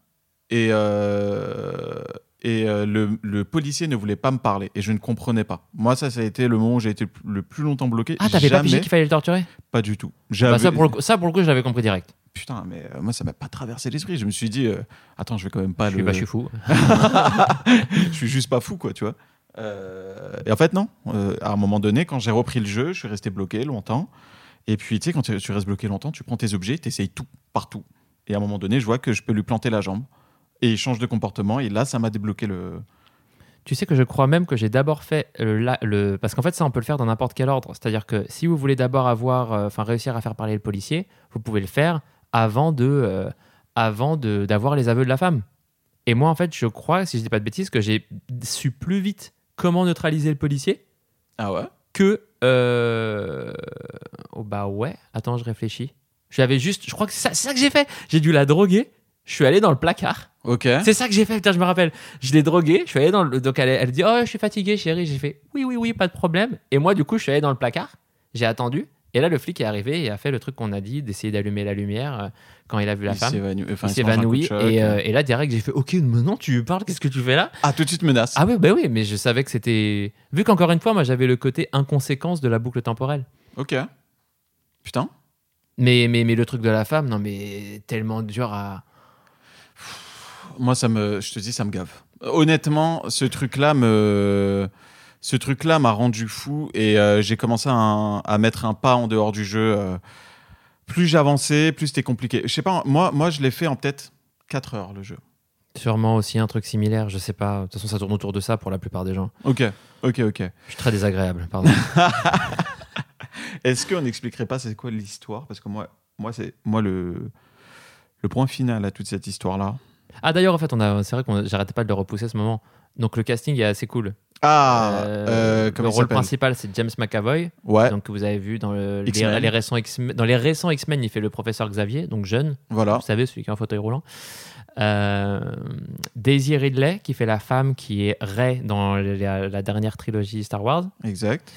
et, euh, et euh, le, le policier ne voulait pas me parler et je ne comprenais pas. Moi, ça, ça a été le moment où j'ai été le plus longtemps bloqué. Ah, t'avais pas pigé qu'il fallait le torturer? Pas du tout. Bah, J'avais- ça, pour le coup, ça, pour le coup, je l'avais compris direct. Putain, mais euh, moi, ça m'a pas traversé l'esprit. Je me suis dit, euh, attends, je vais quand même pas Je le. suis, bah, je suis fou. [LAUGHS] je suis juste pas fou, quoi, tu vois. Euh, et en fait, non. À un moment donné, quand j'ai repris le jeu, je suis resté bloqué longtemps. Et puis, tu sais, quand tu restes bloqué longtemps, tu prends tes objets, tu essayes tout, partout. Et à un moment donné, je vois que je peux lui planter la jambe. Et il change de comportement. Et là, ça m'a débloqué le. Tu sais que je crois même que j'ai d'abord fait euh, la- le. Parce qu'en fait, ça, on peut le faire dans n'importe quel ordre. C'est-à-dire que si vous voulez d'abord avoir. euh, Enfin, réussir à faire parler le policier, vous pouvez le faire avant de. euh, avant de- d'avoir les aveux de la femme. Et moi, en fait, je crois, si je dis pas de bêtises, que j'ai su plus vite comment neutraliser le policier Ah ouais? que euh, oh bah ouais. Attends, je réfléchis. J'avais juste, je crois que c'est ça, c'est ça que j'ai fait. J'ai dû la droguer. Je suis allé dans le placard. Ok. C'est ça que j'ai fait. Putain, je me rappelle. Je l'ai droguée. Je suis allé dans le. Donc elle, elle dit oh je suis fatigué chérie. J'ai fait oui oui oui pas de problème. Et moi du coup je suis allé dans le placard. J'ai attendu. Et là le flic est arrivé et a fait le truc qu'on a dit d'essayer d'allumer la lumière euh, quand il a vu la Il femme. Enfin, il s'évanouit et, euh, et là direct j'ai fait ok maintenant tu lui parles qu'est-ce que tu fais là? Ah, tout de suite menace. ah oui bah oui mais je savais que c'était vu qu'encore une fois moi j'avais le côté inconséquence de la boucle temporelle Ok. Putain. mais, mais mais le truc de la femme non mais tellement dur à Moi, ça me, je te dis, ça me gave. Honnêtement, ce truc-là me, ce truc-là m'a rendu fou et euh, j'ai commencé à, à mettre un pas en dehors du jeu. euh. plus j'avançais, plus c'était compliqué. Je sais pas, moi, moi, je l'ai fait en peut-être 4 heures le jeu. sûrement aussi un truc similaire je sais pas de toute façon ça tourne autour de ça pour la plupart des gens Ok, ok, ok. je suis très désagréable pardon [LAUGHS] Est-ce qu'on n'expliquerait pas c'est quoi l'histoire? Parce que moi, moi c'est moi le, le point final à toute cette histoire-là. Ah d'ailleurs en fait on a c'est vrai qu'on j'arrêtais pas de le repousser ce moment. Donc le casting est assez cool. Ah, Euh, euh, le rôle principal c'est James McAvoy. Ouais, donc que vous avez vu dans le- les, les récents X dans les récents X-Men il fait le professeur Xavier donc jeune. Voilà. vous savez celui qui est en fauteuil roulant. Euh, Daisy Ridley qui fait la femme qui est Rey dans la, la dernière trilogie Star Wars. Exact.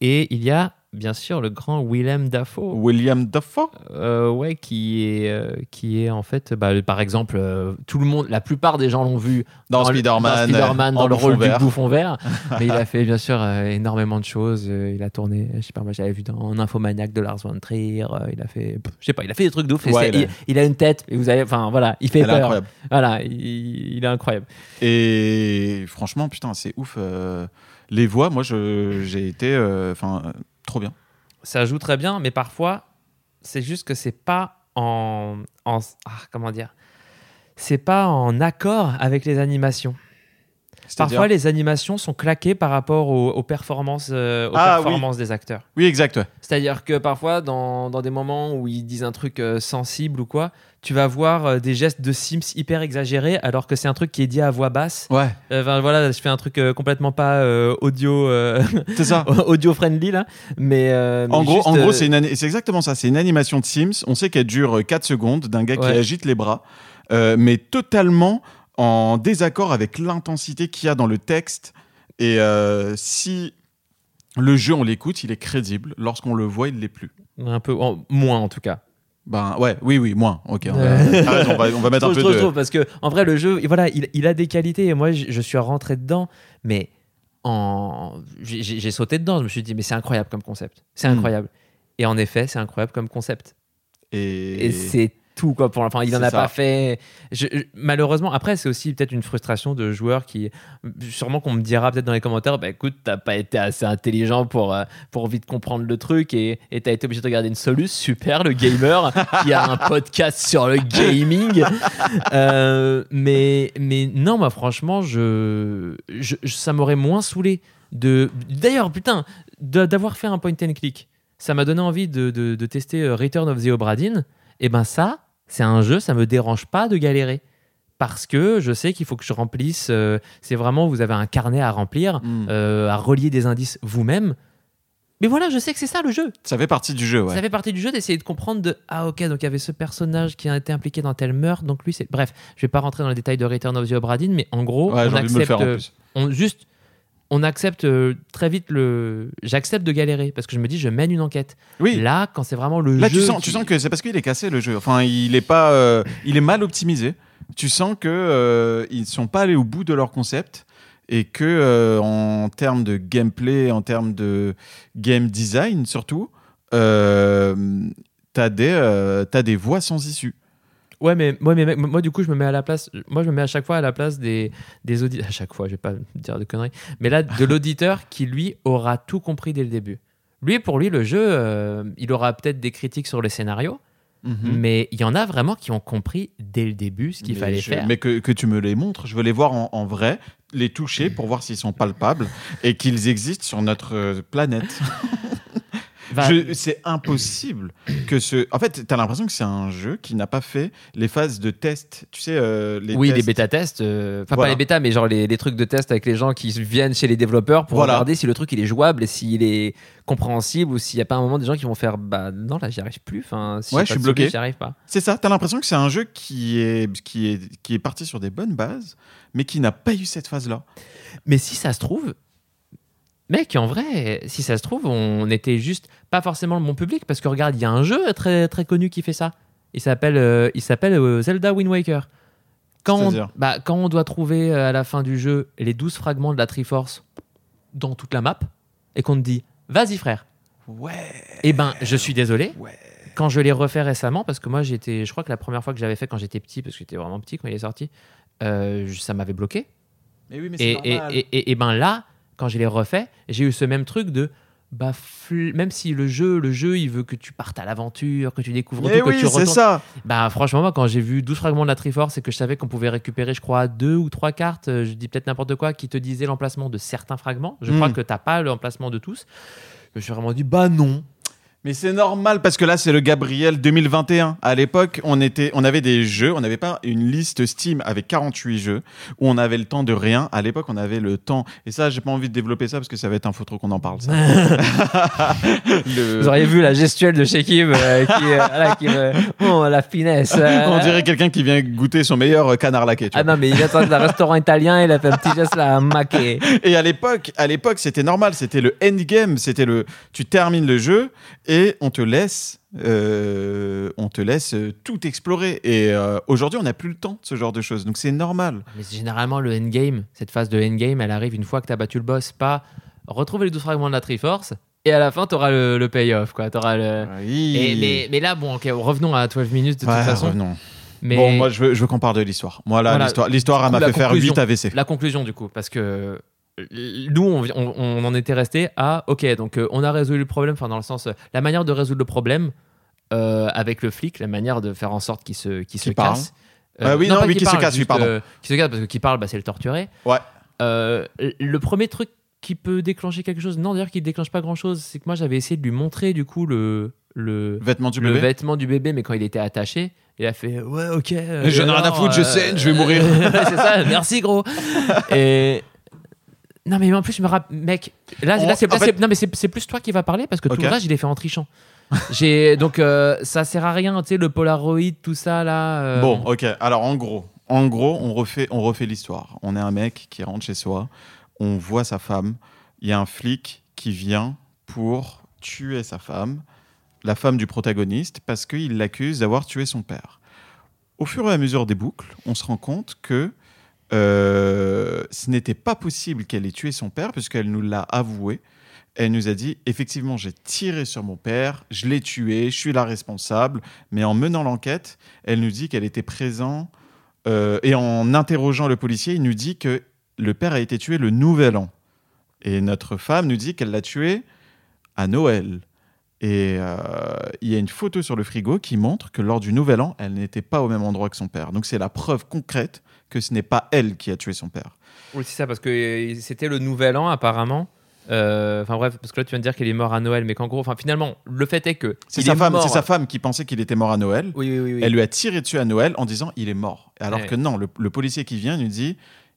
et il y a bien sûr le grand Willem Dafoe William Dafoe Euh, ouais, qui est, euh, qui est en fait, bah, par exemple, euh, tout le monde, la plupart des gens l'ont vu dans, Spider-Man, dans, en le rôle vert. du bouffon vert. [LAUGHS] mais il a fait bien sûr euh, énormément de choses. Il a tourné, je sais pas, moi j'avais vu dans Infomaniac de Lars von Trier. il a fait, je sais pas, il a fait des trucs de ouf. et Ouais, c'est- il a- il a une tête, et vous avez, enfin voilà, il fait Elle est peur. incroyable. Voilà, il, il est incroyable. Et franchement, putain, c'est ouf. les voix, moi, j'ai été, enfin, euh, bien. Ça joue très bien, mais parfois, c'est juste que c'est pas en, en ah, comment dire, c'est pas en accord avec les animations. Parfois, les animations sont claquées par rapport aux, aux performances, euh, aux Ah, oui. performances des acteurs. Oui, exact. ouais. C'est-à-dire que parfois, dans, dans des moments où ils disent un truc euh, sensible ou quoi, tu vas voir euh, des gestes de Sims hyper exagérés alors que c'est un truc qui est dit à voix basse. Ouais, Enfin voilà, je fais un truc complètement pas audio [LAUGHS] c'est ça. [LAUGHS] audio friendly là, mais, mais En gros, juste, en gros c'est exactement ça. C'est une animation de Sims. On sait qu'elle dure euh, 4 secondes d'un gars qui agite les bras, mais totalement en désaccord avec l'intensité qu'il y a dans le texte. Et euh, si le jeu, on l'écoute, il est crédible. Lorsqu'on le voit, il l'est plus. un peu en- moins en tout cas. Ben ouais, oui, oui, moins. Ok, on va, on va, on va mettre un peu de. trouve, parce que en vrai le jeu voilà il, il a des qualités et moi je, je suis rentré dedans mais en j'ai sauté dedans je me suis dit mais c'est incroyable comme concept c'est Mm. incroyable et en effet c'est incroyable comme concept Et, et, c'est tout quoi pour enfin il en a ça. pas fait. Je- je- malheureusement après c'est aussi peut-être une frustration de joueurs qui sûrement qu'on me dira peut-être dans les commentaires bah écoute t'as pas été assez intelligent pour euh, pour vite comprendre le truc et et t'as été obligé de regarder une solus. Super le gamer qui a un podcast sur le gaming. Euh, mais mais non moi franchement je, ça m'aurait moins saoulé de d'ailleurs putain d'avoir fait un point and click. Ça m'a donné envie de, de- de tester euh, Return of the Obra Dinn et ben ça c'est un jeu ça me dérange pas de galérer parce que je sais qu'il faut que je remplisse euh, c'est vraiment vous avez un carnet à remplir Mm. euh, à relier des indices vous-même mais voilà je sais que c'est ça le jeu Ça fait partie du jeu, ouais. ça fait partie du jeu d'essayer de comprendre de ah ok donc il y avait ce personnage qui a été impliqué dans tel meurtre donc lui c'est bref je vais pas rentrer dans les détails de Return of the Obra Dinn mais en gros Ouais, on accepte faire en plus. on juste on accepte euh, très vite le j'accepte de galérer parce que je me dis je mène une enquête Oui. là quand c'est vraiment le Là, jeu tu sens, qui- tu sens que c'est parce qu'il est cassé le jeu. Enfin, il est pas, euh, il est mal optimisé. Tu sens que euh, ils sont pas allés au bout de leur concept et que euh, en termes de gameplay, en termes de game design surtout, t'as des, t'as des voies sans issue. Ouais, mais, moi, du coup, je me mets à la place. Moi, je me mets à chaque fois à la place des, des auditeurs. À chaque fois, je vais pas dire de conneries. Mais là, de l'auditeur [LAUGHS] qui, lui, aura tout compris dès le début. Lui, pour lui, le jeu, euh, il aura peut-être des critiques sur le scénario, mais il y en a vraiment qui ont compris dès le début ce qu'il fallait je- faire. Mais que, que tu me les montres, je veux les voir en, en vrai, les toucher pour voir s'ils sont palpables et qu'ils existent sur notre euh, planète. [LAUGHS] Va- C'est impossible que ce. En fait, t'as l'impression que c'est un jeu qui n'a pas fait les phases de test. Tu sais, euh, les oui, tests. les bêta-tests. euh, Enfin, Voilà. pas les bêta, mais genre les, les trucs de test avec les gens qui viennent chez les développeurs pour Voilà. regarder si le truc il est jouable et s'il est compréhensible ou s'il n'y a pas un moment des gens qui vont faire Bah non, là j'y arrive plus. Enfin, si Ouais, je suis bloqué. J'y arrive pas. C'est ça. T'as l'impression que c'est un jeu qui est qui est qui est parti sur des bonnes bases, mais qui n'a pas eu cette phase-là. Mais si ça se trouve, mec, en vrai, si ça se trouve, on était juste pas forcément le bon public parce que regarde, il y a un jeu très très connu qui fait ça. Il s'appelle euh, il s'appelle euh, Zelda Wind Waker. Quand on, bah, quand on doit trouver euh, à la fin du jeu les 12 fragments de la Triforce dans toute la map et qu'on te dit vas-y frère, Ouais. eh ben je suis désolé. Ouais. Quand je l'ai refait récemment, parce que moi j'étais, je crois que la première fois que j'avais fait quand j'étais petit, parce que j'étais vraiment petit quand il est sorti, euh, ça m'avait bloqué. Mais oui, mais Et, et, et, et- et ben là, quand je l'ai refait, j'ai eu ce même truc de bah même si le jeu, le jeu, il veut que tu partes à l'aventure, que tu découvres Mais tout, que oui, tu c'est retournes. ça. Bah franchement, moi, quand j'ai vu 12 fragments de la Triforce et que je savais qu'on pouvait récupérer, je crois, deux ou trois cartes, euh, je dis peut-être n'importe quoi, qui te disaient l'emplacement de certains fragments. Je Mm. crois que t'as pas l'emplacement de tous. Je me suis vraiment dit bah non. Mais c'est normal parce que là, c'est le Gabriel 2021. À l'époque, on, était, on avait des jeux, on n'avait pas une liste Steam avec 48 jeux où on avait le temps de rien. À l'époque, on avait le temps. Et ça, j'ai pas envie de développer ça parce que ça va être un faux trop qu'on en parle. Ça. [LAUGHS] Le- Vous auriez vu la gestuelle de Shekib euh, qui, euh, voilà, qui me- oh la finesse. euh. On dirait quelqu'un qui vient goûter son meilleur euh, canard laqué. tu Ah vois. non mais il attend d'un restaurant italien, il a fait un petit geste là, maqué. Et à l'époque, à l'époque, c'était normal. C'était le endgame. C'était le. Tu termines le jeu et on te laisse. euh, on te laisse euh, tout explorer. Et euh, aujourd'hui, on n'a plus le temps de ce genre de choses. Donc c'est normal. Mais généralement le endgame, cette phase de endgame, elle arrive une fois que tu as battu le boss, pas retrouver les 12 fragments de la Triforce, et à la fin, tu auras le, le payoff. Quoi. Le... Oui. Et, mais, mais là, bon, ok, revenons à 12 minutes de Ouais, toute façon. revenons. Mais Bon, moi, je veux, qu'on parle de l'histoire. Moi, là, Voilà. l'histoire, Du m'a fait faire conclusion. 8 AVC. la conclusion, du coup, parce que nous, on, on- on en était resté à, ok, donc euh, on a résolu le problème, enfin, dans le sens, euh, la manière de résoudre le problème euh, avec le flic, la manière de faire en sorte qu'il se, qu'il casse. Ah oui, non, oui, qu'il qu'il se casse, oui, juste, pardon. qu'il se casse, parce que qui parle, bah, c'est le torturé. Ouais. Le premier truc qui peut déclencher quelque chose, non d'ailleurs qui déclenche pas grand chose, c'est que moi j'avais essayé de lui montrer du coup le, le, Vêtements du le bébé. vêtement du bébé, mais quand il était attaché, il a fait ouais ok. J'en ai rien à foutre, je saigne, je vais mourir. [LAUGHS] c'est ça, merci gros. Et non mais en plus je me rappelle, mec, là, On- là, c'est, en là, fait- c'est- non mais c'est, c'est plus toi qui va parler parce que Ok. tout le reste je l'ai fait en trichant. J'ai donc euh, ça sert à rien, tu sais le Polaroid tout ça là. euh, Bon, ok. Alors, en gros, en gros, on refait, on refait l'histoire. On est un mec qui rentre chez soi, on voit sa femme. Il y a un flic qui vient pour tuer sa femme, la femme du protagoniste, parce qu'il l'accuse d'avoir tué son père. Au fur et à mesure des boucles, on se rend compte que euh, ce n'était pas possible qu'elle ait tué son père, puisqu'elle nous l'a avoué. Elle nous a dit effectivement, j'ai tiré sur mon père, je l'ai tué, je suis la responsable. Mais en menant l'enquête, elle nous dit qu'elle était présente euh, et en interrogeant le policier, il nous dit que le père a été tué le Nouvel An. Et notre femme nous dit qu'elle l'a tué à Noël. Et euh, il y a une photo sur le frigo qui montre que lors du Nouvel An, elle n'était pas au même endroit que son père. Donc c'est la preuve concrète que ce n'est pas elle qui a tué son père. Oui, c'est ça, parce que c'était le nouvel an, apparemment. Euh, Enfin bref, parce que là, tu viens de dire qu'il est mort à Noël, mais qu'en gros, enfin finalement, le fait est que. C'est sa, est femme, mort- c'est sa femme qui pensait qu'il était mort à Noël. Oui, oui, oui. oui. Elle lui a tiré dessus à Noël en disant il est mort. Alors Ouais. que non, le, le policier qui vient nous dit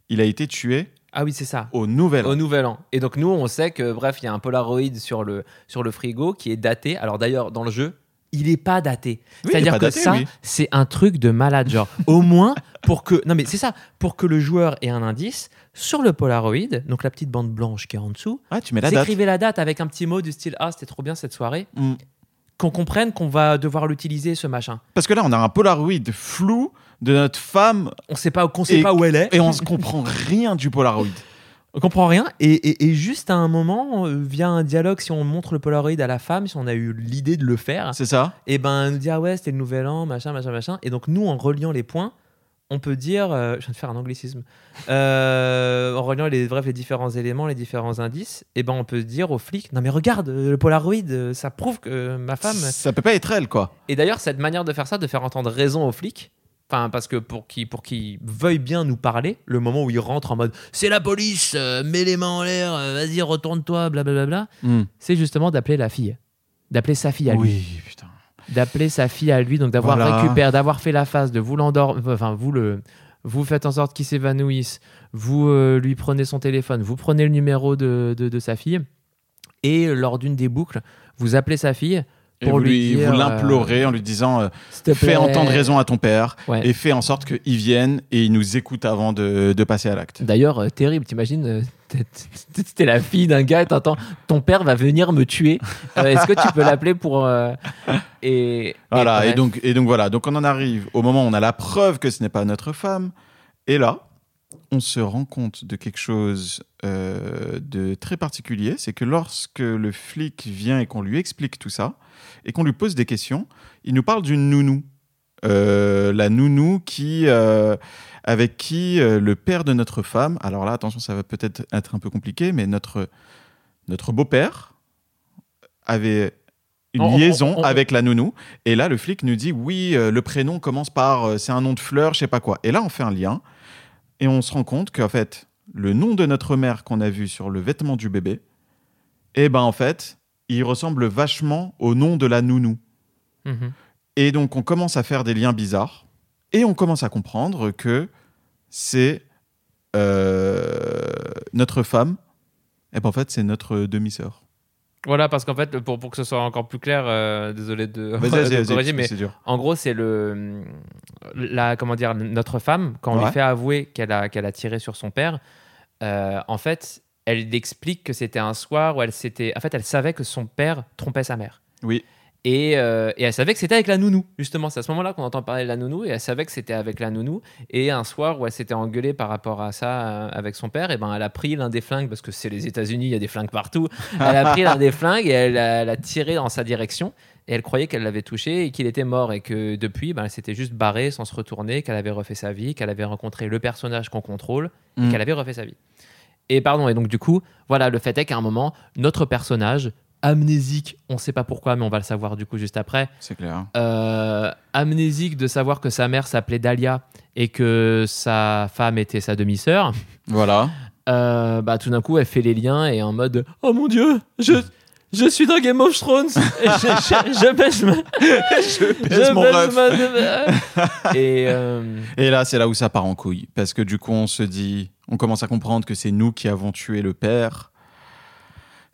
il a été tué Ah oui, c'est ça. au Nouvel An. Au nouvel an. Et donc, nous, on sait que, bref, il y a un Polaroid sur le, sur le frigo qui est daté. Alors d'ailleurs, dans le jeu, il n'est pas daté. Oui, C'est-à-dire que daté, ça, oui. c'est un truc de malade. Genre, au moins, pour que. Non, mais c'est ça. Pour que le joueur ait un indice, sur le Polaroid, donc la petite bande blanche qui est en dessous, Ah, tu mets la date. écrivez la date avec un petit mot du style Ah, c'était trop bien cette soirée. Mm. Qu'on comprenne qu'on va devoir l'utiliser, ce machin. Parce que là, on a un Polaroid flou de notre femme On sait pas, qu'on sait Et- pas où elle est. et on ne comprend rien du Polaroid. [LAUGHS] On comprend rien. Et, et- et juste à un moment, euh, via un dialogue, si on montre le Polaroid à la femme, si on a eu l'idée de le faire, C'est ça et ben elle nous dit ah ouais, c'était le nouvel an, machin, machin, machin. Et donc nous, en reliant les points, on peut dire, euh, je viens de faire un anglicisme, Euh, en reliant les, bref, les différents éléments, les différents indices, et ben on peut dire au flic, non mais regarde, le Polaroid, ça prouve que ma femme. Ça peut pas être elle, quoi. Et d'ailleurs, cette manière de faire ça, de faire entendre raison au flic, enfin parce que pour qu'il pour qu'il veuille bien nous parler, le moment où il rentre en mode c'est la police, euh, mets les mains en l'air, euh, vas-y retourne-toi, blablabla, Hmm. c'est justement d'appeler la fille. d'appeler sa fille à lui. Oui, putain. d'appeler sa fille à lui, donc d'avoir Voilà. récupéré, d'avoir fait la phase, de vous l'endormir, enfin vous le, vous faites en sorte qu'il s'évanouisse, vous euh, lui prenez son téléphone, vous prenez le numéro de, de, de sa fille, et lors d'une des boucles, vous appelez sa fille pour vous, lui lui, dire, vous l'implorez en lui disant euh, fais plaît. entendre raison à ton père Ouais. et fais en sorte qu'il vienne et il nous écoute avant de, de passer à l'acte. D'ailleurs, euh, terrible, t'imagines, euh, t'es- la fille d'un gars et t'entends ton père va venir me tuer. Euh, Est-ce que tu peux l'appeler pour. euh, et, Voilà, et, donc, et donc voilà, donc on en arrive au moment où on a la preuve que ce n'est pas notre femme, et là, on se rend compte de quelque chose euh, de très particulier, c'est que lorsque le flic vient et qu'on lui explique tout ça, et qu'on lui pose des questions, il nous parle d'une nounou. Euh, la nounou qui, euh, avec qui le père de notre femme, alors là, attention, ça va peut-être être un peu compliqué, mais notre, notre beau-père avait une On- on- liaison on- on- avec la nounou. Et là, le flic nous dit oui, euh, le prénom commence par euh, c'est un nom de fleur, je sais pas quoi. Et là, on fait un lien et on se rend compte qu'en fait, le nom de notre mère qu'on a vu sur le vêtement du bébé, eh ben en fait, il ressemble vachement au nom de la nounou. Mhm. Et donc, on commence à faire des liens bizarres et on commence à comprendre que c'est euh, notre femme. Et ben en fait, c'est notre demi-sœur. Voilà, parce qu'en fait, pour, pour que ce soit encore plus clair, euh, désolé de, [LAUGHS] de corriger, mais c'est dur. En gros, c'est le la comment dire notre femme quand on Ouais. lui fait avouer qu'elle a qu'elle a tiré sur son père. euh, en fait, elle explique que c'était un soir où elle s'était. En fait, elle savait que son père trompait sa mère. Oui. Et, euh, et elle savait que c'était avec la nounou, justement. C'est à ce moment-là qu'on entend parler de la nounou, et elle savait que c'était avec la nounou. Et un soir où elle s'était engueulée par rapport à ça euh, avec son père, et ben elle a pris l'un des flingues, parce que c'est les États-Unis, il y a des flingues partout. [LAUGHS] Elle a pris l'un des flingues et elle a, elle a tiré dans sa direction. Et elle croyait qu'elle l'avait touché et qu'il était mort. Et que depuis, ben, elle s'était juste barrée sans se retourner, qu'elle avait refait sa vie, qu'elle avait rencontré le personnage qu'on contrôle et Mm. qu'elle avait refait sa vie. Et pardon, et donc du coup, voilà, le fait est qu'à un moment, notre personnage, amnésique, on sait pas pourquoi, mais on va le savoir du coup juste après, C'est clair. euh, amnésique de savoir que sa mère s'appelait Dahlia et que sa femme était sa demi-sœur, Voilà. euh, bah tout d'un coup elle fait les liens et en mode oh mon dieu je je suis dans Game of Thrones [LAUGHS] et je, je, je baisse ma, Je baise mon baisse ma- et euh, Et là, c'est là où ça part en couille. Parce que du coup, on se dit, on commence à comprendre que c'est nous qui avons tué le père.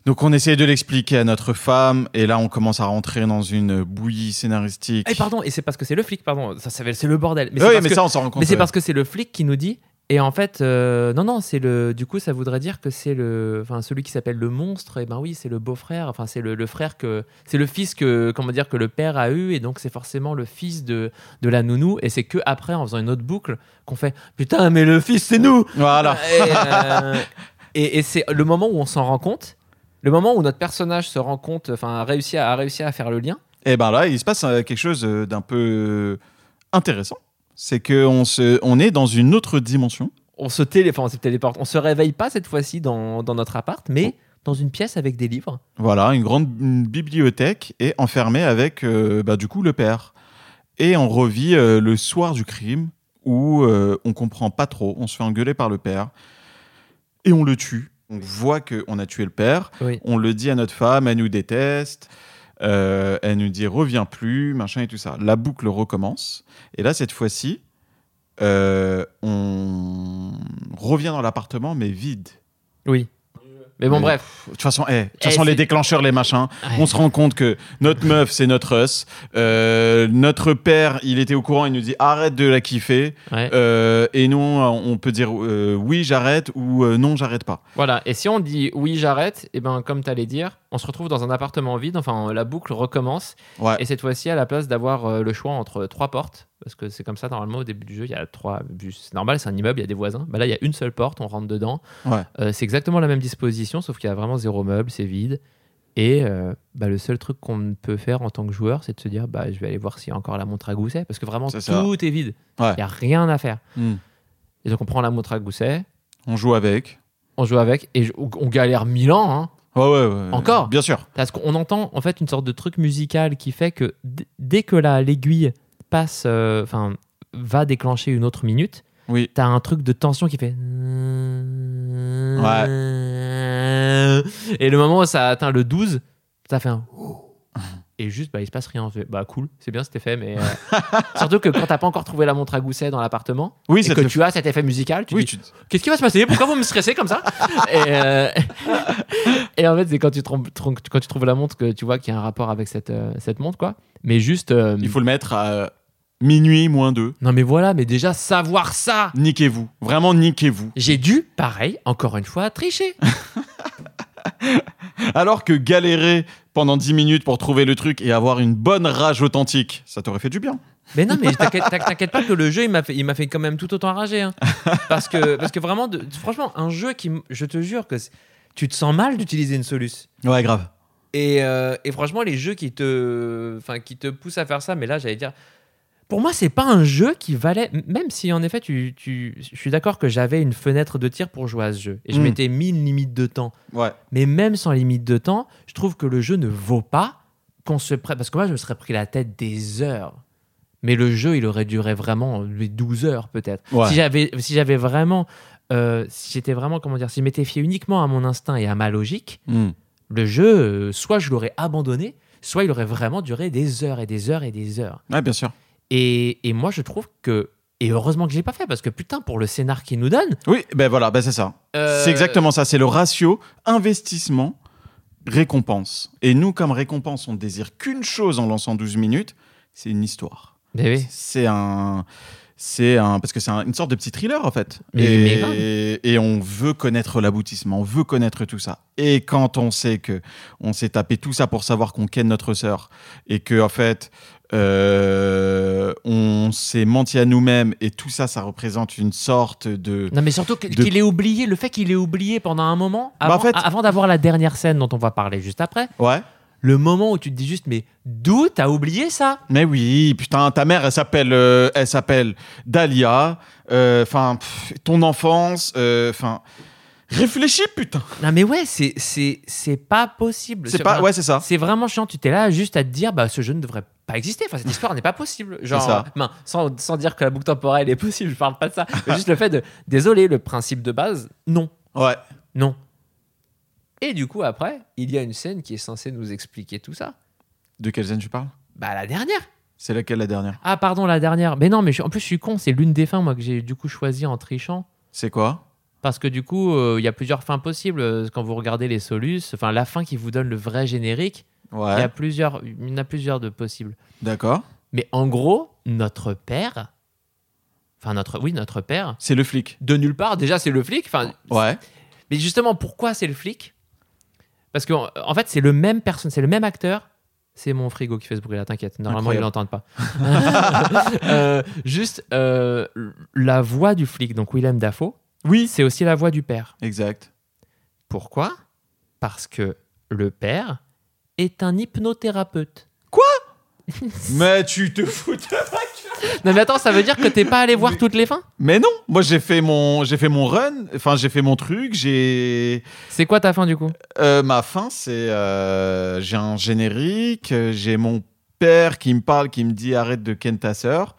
Donc, on essaie de l'expliquer à notre femme. Et là, on commence à rentrer dans une bouillie scénaristique. et pardon et c'est parce que c'est le flic pardon ça, ça c'est le bordel mais oui, parce mais que- ça, on s'en rend compte. Mais c'est ouais. parce que c'est le flic qui nous dit. Et en fait, euh, non, non, c'est le. Du coup, ça voudrait dire que c'est le. Enfin, celui qui s'appelle le monstre. Et ben oui, c'est le beau-frère. Enfin, c'est le, le frère que. C'est le fils que. Comment dire que le père a eu. Et donc, c'est forcément le fils de, de la nounou. Et c'est que après, en faisant une autre boucle, qu'on fait putain, mais le fils, c'est nous. Voilà. Et, euh, et, et c'est le moment où on s'en rend compte. Le moment où notre personnage se rend compte, enfin, a réussi à, a réussi à faire le lien. Et ben là, il se passe euh, quelque chose euh, d'un peu euh, intéressant. C'est qu'on on est dans une autre dimension. On se, télé, enfin, on se téléporte. On se réveille pas cette fois-ci dans, dans notre appart, mais dans une pièce avec des livres. Voilà, une grande une bibliothèque et enfermée avec, euh, bah, du coup, le père. Et on revit euh, le soir du crime où euh, on comprend pas trop, on se fait engueuler par le père et on le tue. On voit qu'on a tué le père, Oui. on le dit à notre femme, elle nous déteste, euh, elle nous dit reviens plus, machin et tout ça. La boucle recommence. Et là, cette fois-ci, euh, on revient dans l'appartement, mais vide. Oui. Mais bon, bref. De toute façon, eh, de toute Eh, façon, les déclencheurs, les machins, Ouais. on se rend compte que notre meuf, c'est notre us. Euh, notre père, il était au courant, il nous dit arrête de la kiffer. Ouais. Euh, et nous, on peut dire euh, oui, j'arrête ou non, j'arrête pas. Voilà. Et si on dit oui, j'arrête, et ben comme tu allais dire, on se retrouve dans un appartement vide. Enfin, la boucle recommence. Ouais. Et cette fois-ci, à la place d'avoir le choix entre trois portes, parce que c'est comme ça normalement au début du jeu, il y a trois. C'est normal, c'est un immeuble, il y a des voisins. Bah là, il y a une seule porte, on rentre dedans. Ouais. Euh, c'est exactement la même disposition, sauf qu'il y a vraiment zéro meuble, c'est vide. Et euh, bah, le seul truc qu'on peut faire en tant que joueur, c'est de se dire bah, je vais aller voir s'il y a encore la montre à gousset, parce que vraiment ça. tout est vide. Il Ouais. n'y a rien à faire. Hmm. Et donc on prend la montre à gousset, On joue avec. on joue avec, et on galère mille ans. Hein, Ouais, ouais, ouais. Encore Bien sûr. parce qu'on entend en fait une sorte de truc musical qui fait que dès que la l'aiguille passe, euh, enfin va déclencher une autre minute, Oui. t'as un truc de tension qui fait. Et le moment où ça atteint le 12, ça fait un. [LAUGHS] et juste bah, il se passe rien. Bah cool, c'est bien cet effet, mais euh, [LAUGHS] surtout que quand t'as pas encore trouvé la montre à gousset dans l'appartement Oui, et que tu as cet effet musical, tu Oui, dis tu- qu'est-ce qui va se passer? Pourquoi vous me stressez comme ça? Et, euh, [LAUGHS] et en fait, c'est quand tu, trouves- quand tu trouves la montre que tu vois qu'il y a un rapport avec cette, euh, cette montre, quoi. Mais juste. il faut le mettre à minuit moins 2. Non, mais voilà, mais déjà savoir ça Niquez-vous. Vraiment, niquez-vous. J'ai dû, pareil, encore une fois, tricher. [LAUGHS] Alors que galérer pendant 10 minutes pour trouver le truc et avoir une bonne rage authentique, ça t'aurait fait du bien. Mais non, mais [LAUGHS] t'inquiète pas que le jeu, il m'a fait, il m'a fait quand même tout autant rager. hein. Parce, que, parce que vraiment, de- franchement, un jeu qui, je te jure que tu te sens mal d'utiliser une soluce. Ouais, grave. Et, euh, et franchement, les jeux qui te, qui te poussent à faire ça, mais là, j'allais dire, pour moi, c'est pas un jeu qui valait, même si en effet, tu, tu, je suis d'accord que j'avais une fenêtre de tir pour jouer à ce jeu. Et je Mm. m'étais mis une limite de temps. Ouais. Mais même sans limite de temps, je trouve que le jeu ne vaut pas qu'on se prenne. Parce que moi, je me serais pris la tête des heures. Mais le jeu, il aurait duré vraiment les 12 heures, peut-être. Ouais. Si j'avais si j'avais vraiment. euh, si j'étais vraiment, comment dire, si je m'étais fié uniquement à mon instinct et à ma logique, Hmm. le jeu, euh, soit je l'aurais abandonné, soit il aurait vraiment duré des heures et des heures et des heures. Ouais, bien sûr. Et, et moi, je trouve que. Et heureusement que je l'ai pas fait, parce que putain, pour le scénar qu'il nous donne. Oui, ben voilà, ben c'est ça. euh, C'est exactement ça. C'est le ratio investissement récompense. Et nous, comme récompense, on désire qu'une chose en lançant 12 minutes, c'est une histoire. Mais oui. C'est un. C'est un. Parce que c'est un- une sorte de petit thriller, en fait. Mais- et on veut connaître l'aboutissement, on veut connaître tout ça. Et quand on sait que on s'est tapé tout ça pour savoir qu'on ken notre sœur, et que, en fait. Euh, on s'est menti à nous-mêmes et tout ça, ça représente une sorte de. Non, mais surtout que- de- qu'il ait oublié, le fait qu'il ait oublié pendant un moment, Bah, avant, en fait- avant d'avoir la dernière scène dont on va parler juste après, Ouais. le moment où tu te dis juste, mais d'où t'as oublié ça? Mais oui, putain, ta mère, elle s'appelle, euh, elle s'appelle Dahlia. euh, Enfin, ton enfance. euh, Enfin, réfléchis, putain. Non, mais ouais, c'est, c'est, c'est pas possible. C'est pas, ouais, c'est ça. C'est vraiment chiant. Tu t'es là juste à te dire, bah, ce jeu ne devrait pas exister. Enfin, cette [LAUGHS] histoire n'est pas possible. Genre, ça. ben, sans, sans dire que la boucle temporelle est possible, je parle pas de ça. Mais juste le fait de, désolé, le principe de base, non, Ouais. non. Et du coup, après, il y a une scène qui est censée nous expliquer tout ça. De quelle scène tu parles? Bah, la dernière. C'est laquelle la dernière? Ah, pardon, la dernière. Mais non, mais je- en plus, je suis con. C'est l'une des fins, moi, que j'ai du coup choisi en trichant. C'est quoi? Parce que du coup, euh, il y a plusieurs fins possibles. euh, Quand vous regardez les solus, enfin, la fin qui vous donne le vrai générique, il y a plusieurs, il y en a plusieurs de possibles. D'accord. Mais en gros, notre père, enfin, notre, oui, notre père, C'est le flic. de nulle part, déjà, c'est le flic. Enfin, Ouais. mais justement, pourquoi c'est le flic? Parce qu'en en fait, c'est le même personne, c'est le même acteur. C'est mon frigo qui fait ce bruit-là, t'inquiète. Normalement, ils l'entendent pas. [LAUGHS] Euh, juste euh, la voix du flic, donc Willem Dafoe, Oui. c'est aussi la voix du père. Exact. Pourquoi? Parce que le père est un hypnothérapeute. [LAUGHS] Mais tu te fous. de- Non mais attends, ça veut dire que t'es pas allé voir toutes les fins? Mais non. Moi, j'ai fait mon, j'ai fait mon run. Enfin, j'ai fait mon truc. J'ai. C'est quoi ta fin du coup? Euh, ma fin, c'est euh, j'ai un générique, j'ai mon père qui me parle, qui me dit arrête de ken ta sœur.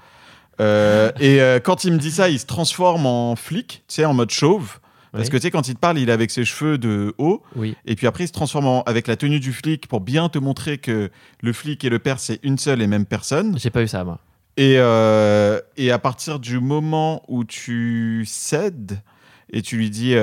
Euh, et euh, quand il me dit ça, il se transforme en flic, tu sais, en mode chauve. Parce Oui. que tu sais, quand il te parle, il est avec ses cheveux de haut. Oui. Et puis après, il se transforme en- avec la tenue du flic pour bien te montrer que le flic et le père, c'est une seule et même personne. J'ai pas eu ça moi. Et, euh, et à partir du moment où tu cèdes et tu lui dis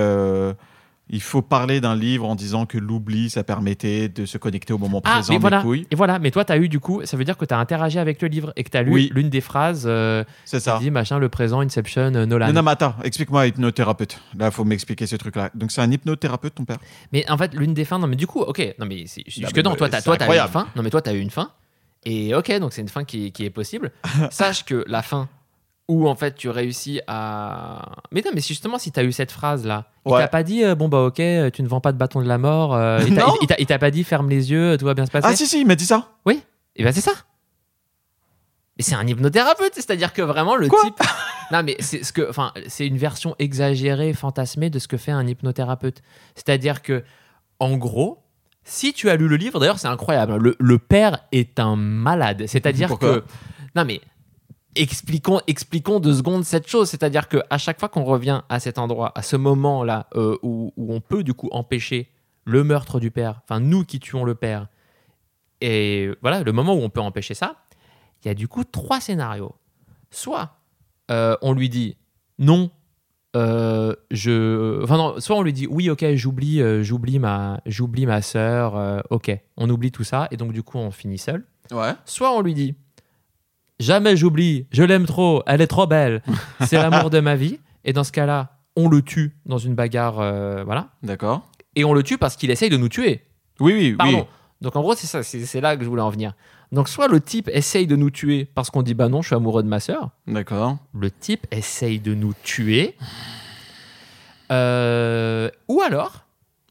il faut parler d'un livre en disant que l'oubli, ça permettait de se connecter au moment Ah, présent, mais voilà. couilles. Et voilà, mais toi t'as eu du coup, ça veut dire que t'as interagi avec le livre et que t'as lu Oui. l'une des phrases euh, C'est ça. dit machin le présent Inception euh, Nolan. Non, non, mais attends, explique-moi, hypnothérapeute. Là, il faut m'expliquer ce truc-là. Donc, c'est un hypnothérapeute, ton père? Mais en fait, l'une des fins, non, mais du coup, ok, non, mais c'est- jusque non, toi, c'est t'as, toi, eu une fin. Non, mais toi, t'as eu une fin. Et ok, donc c'est une fin qui, qui est possible. [LAUGHS] Sache que la fin où en fait tu réussis à. Mais non, mais justement, si t'as eu cette phrase là, il Ouais. t'a pas dit, euh, bon bah ok, euh, tu ne vends pas de bâton de la mort. euh, il, t'a, Non. il- il t'a- il t'a pas dit, ferme les yeux, tout va bien se passer. Ah, si, si, il m'a dit ça. Et ben c'est ça. Mais c'est un hypnothérapeute, c'est-à-dire que vraiment le Quoi type. [LAUGHS] Non mais c'est ce que, enfin, c'est une version exagérée, fantasmée de ce que fait un hypnothérapeute. C'est-à-dire que, en gros, si tu as lu le livre, d'ailleurs c'est incroyable, hein, le, le père est un malade. C'est-à-dire Pourquoi que, non mais expliquons, expliquons deux secondes cette chose. C'est-à-dire que à chaque fois qu'on revient à cet endroit, à ce moment-là euh, où, où on peut du coup empêcher le meurtre du père, enfin nous qui tuons le père, Et voilà, le moment où on peut empêcher ça, il y a du coup trois scénarios. Soit euh, on lui dit non, euh, je, enfin non, soit on lui dit oui, ok, j'oublie, j'oublie ma, j'oublie ma sœur, ok, on oublie tout ça et donc du coup on finit seul. Ouais. Soit on lui dit jamais j'oublie, je l'aime trop, elle est trop belle, [LAUGHS] c'est l'amour de ma vie et dans ce cas-là on le tue dans une bagarre, euh, voilà, D'accord. et on le tue parce qu'il essaye de nous tuer. Oui, oui, Pardon. oui. Donc en gros, c'est ça, c'est c'est là que je voulais en venir. Donc soit le type essaye de nous tuer parce qu'on dit bah non, je suis amoureux de ma sœur. D'accord. Le type essaye de nous tuer. Euh, ou alors,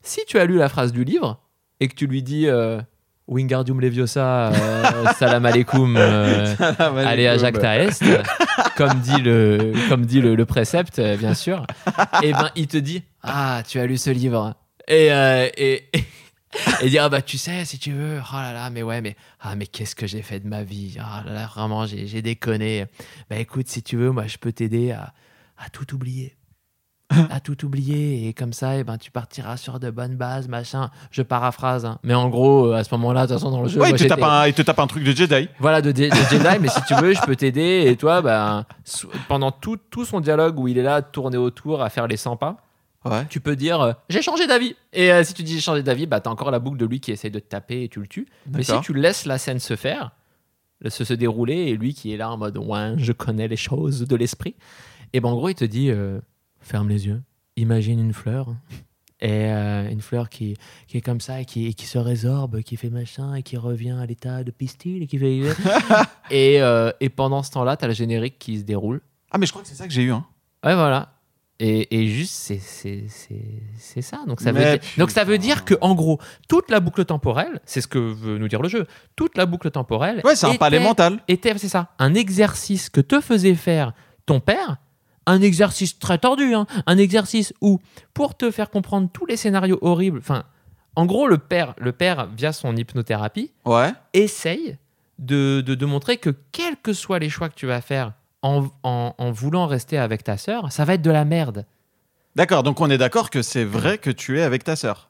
si tu as lu la phrase du livre et que tu lui dis euh, Wingardium Leviosa, euh, salam alaikum, euh, [LAUGHS] allez à Jacques Taest, comme dit le, comme dit le, le précepte, euh, bien sûr, et ben il te dit Ah, tu as lu ce livre. Et, euh, et, et, et dire Ah, bah tu sais, si tu veux, oh là là, mais ouais, mais, ah, mais qu'est-ce que j'ai fait de ma vie? Ah là là, vraiment, j'ai j'ai déconné. Bah écoute, si tu veux, moi je peux t'aider à, à tout oublier. [LAUGHS] à tout oublier et comme ça et ben tu partiras sur de bonnes bases machin je paraphrase hein. mais en gros euh, à ce moment là de toute façon dans le jeu Ouais, moi, il te, tape un, il te tape un truc de Jedi. voilà, de, de [LAUGHS] Jedi, mais si tu veux, je peux t'aider. Et toi, ben, pendant tout, tout son dialogue où il est là, tourné autour, à faire les 100 pas, Ouais. tu peux dire euh, J'ai changé d'avis. Et euh, si tu dis J'ai changé d'avis, bah, t'as encore la boucle de lui qui essaye de te taper et tu le tues. Mais si tu laisses la scène se faire, se, se dérouler, et lui qui est là en mode Ouais, je connais les choses de l'esprit, et ben en gros, il te dit euh, Ferme les yeux, imagine une fleur. Et euh, une fleur qui, qui est comme ça, et qui, et qui se résorbe, qui fait machin, et qui revient à l'état de pistil, et qui fait. [LAUGHS] et, euh, et pendant ce temps-là, t'as le générique qui se déroule. Ah, mais je crois que c'est ça que j'ai eu. Hein. Ouais, voilà. Et, et juste, c'est- c'est c'est- c'est ça. Donc ça, veut dire, donc ça veut dire que, en gros, toute la boucle temporelle, c'est ce que veut nous dire le jeu, toute la boucle temporelle. Ouais, c'est un palais mental. Était, c'est ça, un exercice que te faisait faire ton père. Un exercice très tordu, hein, un exercice où, pour te faire comprendre tous les scénarios horribles, enfin, en gros, le père, le père, via son hypnothérapie, Ouais. essaye de, de, de montrer que quels que soient les choix que tu vas faire en, en, en voulant rester avec ta sœur, ça va être de la merde. D'accord, donc on est d'accord que c'est vrai que tu es avec ta sœur.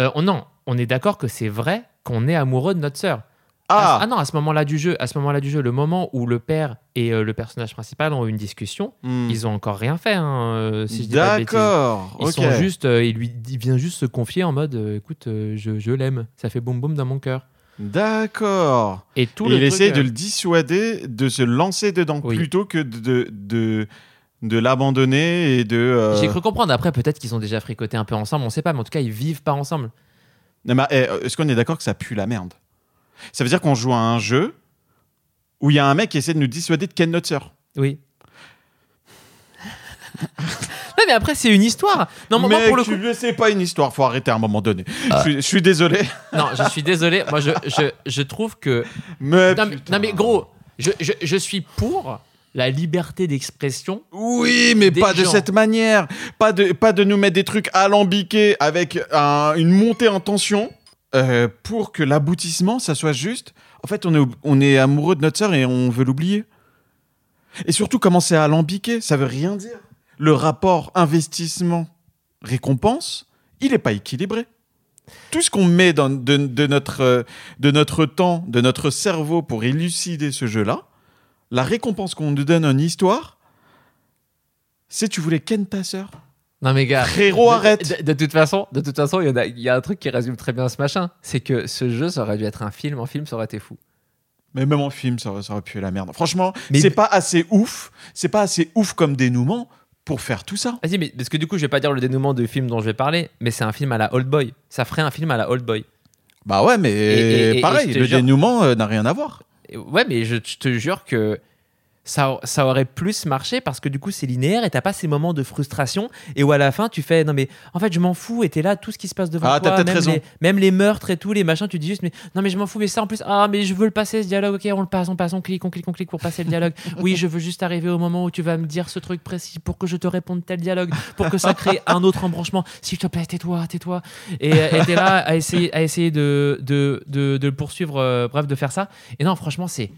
Euh, on- non, on est d'accord que c'est vrai qu'on est amoureux de notre sœur. Ah, ah non, à ce moment-là du jeu, à ce moment-là du jeu, le moment où le père et euh, le personnage principal ont eu une discussion, hmm. ils ont encore rien fait. hein, euh, si. D'accord, Ils sont juste, euh, il lui il vient juste se confier en mode, écoute, je, je l'aime, ça fait boum boum dans mon cœur. D'accord. Et tout Et le il truc, essaie de le dissuader de se lancer dedans Oui. plutôt que de, de, de, l'abandonner et de. euh, J'ai cru comprendre. Après, peut-être qu'ils ont déjà fricoté un peu ensemble, on sait pas, mais en tout cas, ils vivent pas ensemble. Non, mais, eh, Est-ce qu'on est d'accord que ça pue la merde? Ça veut dire qu'on joue à un jeu où il y a un mec qui essaie de nous dissuader de ken notre sœur. Oui. [LAUGHS] non, mais après, c'est une histoire. Non, moi, mais pour le coup. sais pas une histoire, faut arrêter à un moment donné. Ah. Je, suis, je suis désolé. Non, je suis désolé. Moi, je, je, je trouve que. Mais, Non, mais, putain. non, mais gros, je, je, je suis pour la liberté d'expression. Oui, mais pas de cette manière. Pas de, pas de nous mettre des trucs alambiqués avec un- une montée en tension euh, pour que l'aboutissement, ça soit juste. En fait, on est, amoureux de notre sœur et on veut l'oublier. Et surtout, comment c'est alambiqué, ça veut rien dire. Le rapport investissement-récompense, il n'est pas équilibré. Tout ce qu'on met de notre, euh, de notre temps, de notre cerveau pour élucider ce jeu-là, la récompense qu'on nous donne en histoire, c'est tu voulais ken ta sœur? Non, mais gars. Frérot, de- arrête. De, de toute façon, de toute façon, il y, a- il y a un truc qui résume très bien ce machin. C'est que ce jeu, ça aurait dû être un film. En film, ça aurait été fou. Mais même en film, ça, aurait- ça aurait pu la merde. Franchement, Mais- c'est pas assez ouf. C'est pas assez ouf comme dénouement pour faire tout ça. Vas-y, mais parce que du coup, je vais pas dire le dénouement du film dont je vais parler, mais c'est un film à la Old Boy. Ça ferait un film à la Old Boy. Bah ouais, mais Et- et- et pareil, le jure- dénouement euh, n'a rien à voir. Ouais, mais je, je te jure que ça, ça aurait plus marché parce que du coup, c'est linéaire et t'as pas ces moments de frustration et où à la fin, tu fais non, mais en fait, je m'en fous et t'es là, tout ce qui se passe devant Ah, toi, même les, même les meurtres et tout, les machins, tu dis juste, mais non, mais je m'en fous, mais ça en plus, ah, mais je veux le passer ce dialogue, ok, on le passe, on passe, on clique, on clique, on clique pour passer le dialogue. [LAUGHS] Oui, je veux juste arriver au moment où tu vas me dire ce truc précis pour que je te réponde tel dialogue, pour que ça crée un autre embranchement. S'il te plaît, tais-toi, tais-toi. Et t'es là à essayer, à essayer de, de, de, de le poursuivre, euh, bref, de faire ça. Et non, franchement, c'est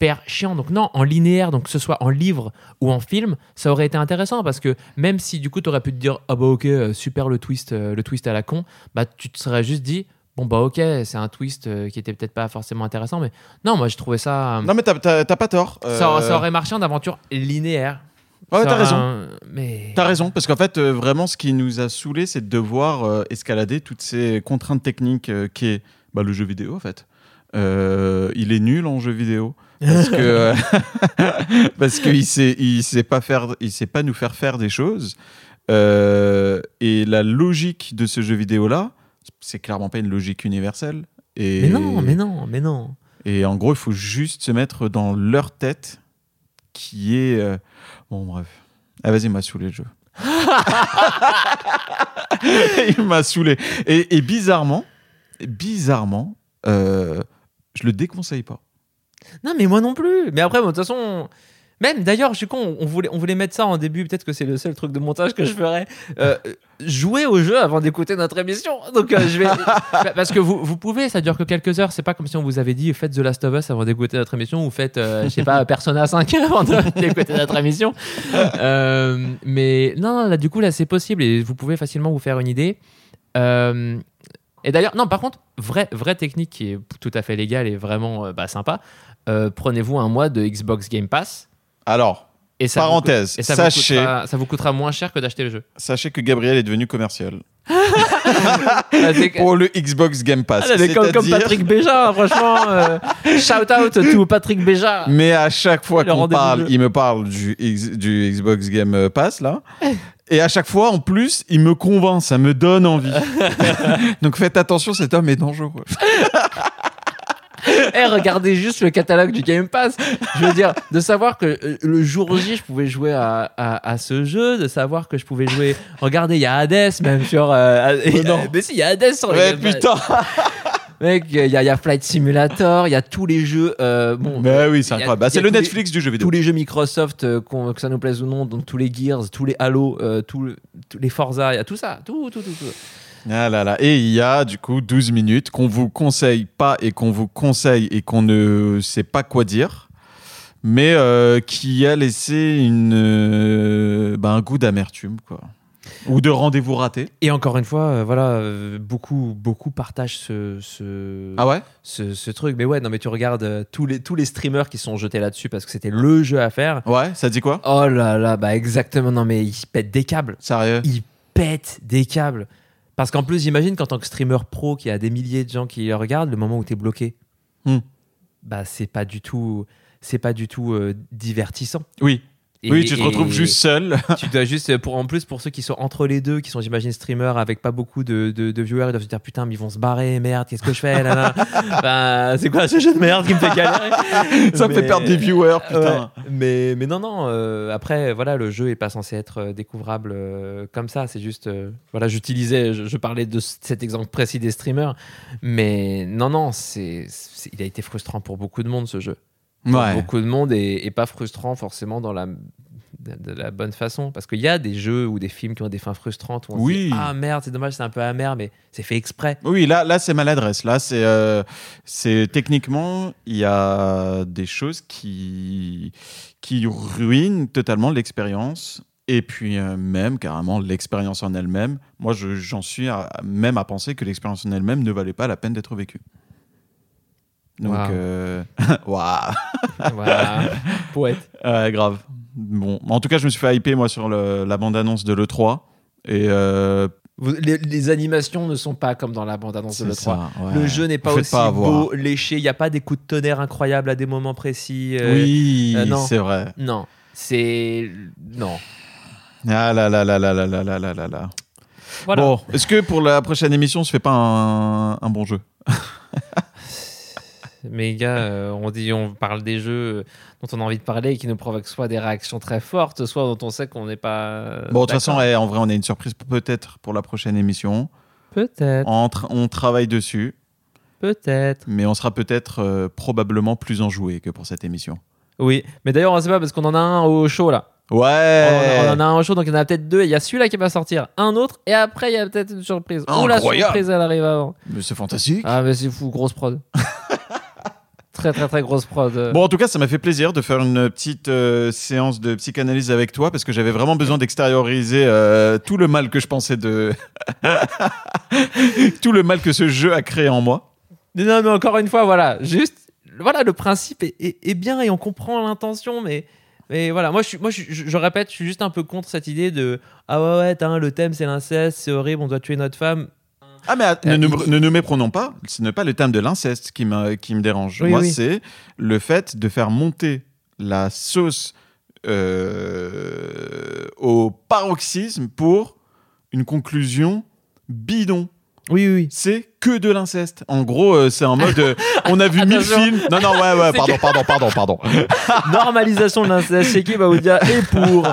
hyper chiant. Donc non, en linéaire, donc que ce soit en livre ou en film, ça aurait été intéressant parce que même si du coup tu aurais pu te dire ah bah ok euh, super le twist, euh, le twist à la con, bah tu te serais juste dit bon bah ok, c'est un twist euh, qui était peut-être pas forcément intéressant, mais non, moi je trouvais ça. Non, mais t'as- pas tort. ça, Euh, ça aurait marché en aventure linéaire. Ouais, t'as raison. un- Mais. T'as raison, parce qu'en fait, euh, vraiment, ce qui nous a saoulé, c'est de devoir euh, escalader toutes ces contraintes techniques euh, qui est bah, le jeu vidéo, en fait. Il est nul en jeu vidéo parce que [LAUGHS] parce qu'il sait il sait pas faire il sait pas nous faire faire des choses. Euh, et la logique de ce jeu vidéo là c'est clairement pas une logique universelle. Et Mais non, mais non, mais non. et en gros il faut juste se mettre dans leur tête qui est euh, bon bref. Ah vas-y il m'a saoulé le jeu. [LAUGHS] Il m'a saoulé. Et, et bizarrement bizarrement euh, je le déconseille pas Non, mais moi non plus. Mais après, bon, de toute façon. Même d'ailleurs, je suis con, on voulait, on voulait mettre ça en début, peut-être que c'est le seul truc de montage que je ferais. Euh, jouer au jeu avant d'écouter notre émission. Donc euh, je vais. [LAUGHS] Parce que vous, vous pouvez, ça dure que quelques heures. C'est pas comme si on vous avait dit faites The Last of Us avant d'écouter notre émission ou faites, euh, je sais pas, [LAUGHS] Persona 5 [LAUGHS] avant d'écouter notre émission. Euh, mais non, là, du coup, là, c'est possible et vous pouvez facilement vous faire une idée. Et d'ailleurs, non, par contre, vraie, vraie technique qui est tout à fait légale et vraiment bah, sympa. Euh, Prenez-vous un mois de Xbox Game Pass. alors Et ça vous Parenthèse, et ça sachez- vous, coûtera, ça vous coûtera moins cher que d'acheter le jeu. Sachez que Gabriel est devenu commercial [LAUGHS] pour le Xbox Game Pass. Ah, comme, Patrick Béja, hein, franchement. euh, [LAUGHS] shout out to Patrick Béja. Mais à chaque fois qu'on parle, il me parle du, X- du Xbox Game Pass là. Et à chaque fois, en plus, il me convainc, ça me donne envie. [LAUGHS] Donc faites attention, cet homme est dangereux. [LAUGHS] Eh, regardez juste le catalogue du Game Pass. Je veux dire, de savoir que euh, le jour J, je pouvais jouer à, à, à ce jeu, de savoir que je pouvais jouer. Regardez, il y a Hades même sur. euh, Mais non. [LAUGHS] mais si, il y a Hades sur le Ouais, Game Pass. putain. [LAUGHS] Mec, il y, y a Flight Simulator, il y a tous les jeux. euh, bon, Mais oui, c'est incroyable. Bah, c'est le les- Netflix du jeu vidéo. tous les jeux Microsoft, euh, que ça nous plaise ou non, donc tous les Gears, tous les Halo, euh, tous le- tous les Forza, il y a tout ça, tout, tout, tout. tout. Ah là là. Et il y a du coup 12 minutes qu'on vous conseille pas et qu'on vous conseille et qu'on ne sait pas quoi dire, mais euh, qui a laissé une, euh, bah, un goût d'amertume, quoi. Ou de rendez-vous raté. Et encore une fois, euh, voilà, euh, beaucoup, beaucoup partagent ce, ce, Ah ouais? ce, ce truc. Mais ouais, non, mais tu regardes euh, tous, les, tous les streamers qui sont jetés là-dessus parce que c'était le jeu à faire. Ouais, ça dit quoi? Oh là là, bah exactement, non, mais ils pètent des câbles. Sérieux? Ils pètent des câbles. Parce qu'en plus, j'imagine qu'en tant que streamer pro qui a des milliers de gens qui le regardent, le moment où tu es bloqué, Hmm. bah c'est pas du tout, c'est pas du tout euh, divertissant. Oui. Et- oui, tu te et retrouves juste seul. [LAUGHS] tu dois juste, pour, en plus, pour ceux qui sont entre les deux, qui sont, j'imagine, streamers avec pas beaucoup de, de, de viewers, ils doivent se dire putain, mais ils vont se barrer, merde, qu'est-ce que je fais là, là [LAUGHS] Bah, C'est quoi ce jeu de merde qui me fait galérer [LAUGHS] Ça me Mais- fait perdre des viewers, putain. Ouais. Mais, mais non, non, euh, après, voilà, le jeu est pas censé être euh, découvrable euh, comme ça. C'est juste, euh, voilà, j'utilisais, je, je parlais de cet exemple précis des streamers. Mais non, non, c'est- il a été frustrant pour beaucoup de monde ce jeu. Ouais. Beaucoup de monde et, et pas frustrant forcément dans la, de, de la bonne façon. Parce qu'il y a des jeux ou des films qui ont des fins frustrantes où on se Oui. dit Ah merde, c'est dommage, c'est un peu amer, mais c'est fait exprès. Oui, là, là c'est maladresse. Là, c'est, euh, c'est techniquement, il y a des choses qui, qui ruinent totalement l'expérience. Et puis euh, même carrément l'expérience en elle-même. Moi, je- j'en suis à- même à penser que l'expérience en elle-même ne valait pas la peine d'être vécue. Donc, Waouh. euh, [LAUGHS] Voilà. [LAUGHS] Poète. Ouais, grave. Bon, en tout cas, je me suis fait hyper moi sur le- la bande-annonce de l'E3. Et euh, Vous- les, les animations ne sont pas comme dans la bande-annonce de c'est l'E3. ça, ouais. Le jeu n'est pas Vous aussi pas beau, léché. Il n'y a pas des coups de tonnerre incroyables à des moments précis. euh, oui, euh, non. c'est vrai. Non. C'est. Non. Ah là là là là là là là là là là. Voilà. Bon, est-ce que pour la prochaine émission, on se fait pas un, un bon jeu? [LAUGHS] Mais gars, euh, on dit, on parle des jeux dont on a envie de parler et qui nous provoquent soit des réactions très fortes, soit dont on sait qu'on n'est pas. euh, Bon, de toute façon, ouais, en vrai, on a une surprise peut-être pour la prochaine émission. Peut-être, On, tra- on travaille dessus, peut-être. mais on sera peut-être euh, probablement plus enjoué que pour cette émission. Oui, mais d'ailleurs, on ne sait pas parce qu'on en a un au show là. Ouais On, on en a un au show, donc il y en a peut-être deux. Il y a celui-là qui va sortir, un autre, et après il y a peut-être une surprise. Ou la Incroyable. surprise, elle arrive avant. Mais c'est fantastique Ah, mais c'est fou, grosse prod. [LAUGHS] Très, très, très grosse prod. Bon, en tout cas, ça m'a fait plaisir de faire une petite euh, séance de psychanalyse avec toi parce que j'avais vraiment besoin d'extérioriser euh, tout le mal que je pensais de. [LAUGHS] tout le mal que ce jeu a créé en moi. Non, mais encore une fois, voilà, juste, voilà, le principe est, est- est bien et on comprend l'intention, mais, mais voilà, moi, je, suis, moi je, je- je répète, je suis juste un peu contre cette idée de ah ouais, ouais, le thème c'est l'inceste, c'est horrible, on doit tuer notre femme. Ah, mais ne, nous- ne nous méprenons pas, ce n'est pas le thème de l'inceste qui, qui me dérange. Oui, Moi, oui. c'est le fait de faire monter la sauce euh, au paroxysme pour une conclusion bidon. Oui, oui, oui. c'est que de l'inceste. En gros, euh, c'est en mode, euh, on a vu [LAUGHS] mille films. Non, non, ouais, ouais, [LAUGHS] pardon, pardon, pardon, pardon. [LAUGHS] Normalisation de l'inceste, chez qui va vous dire et pour.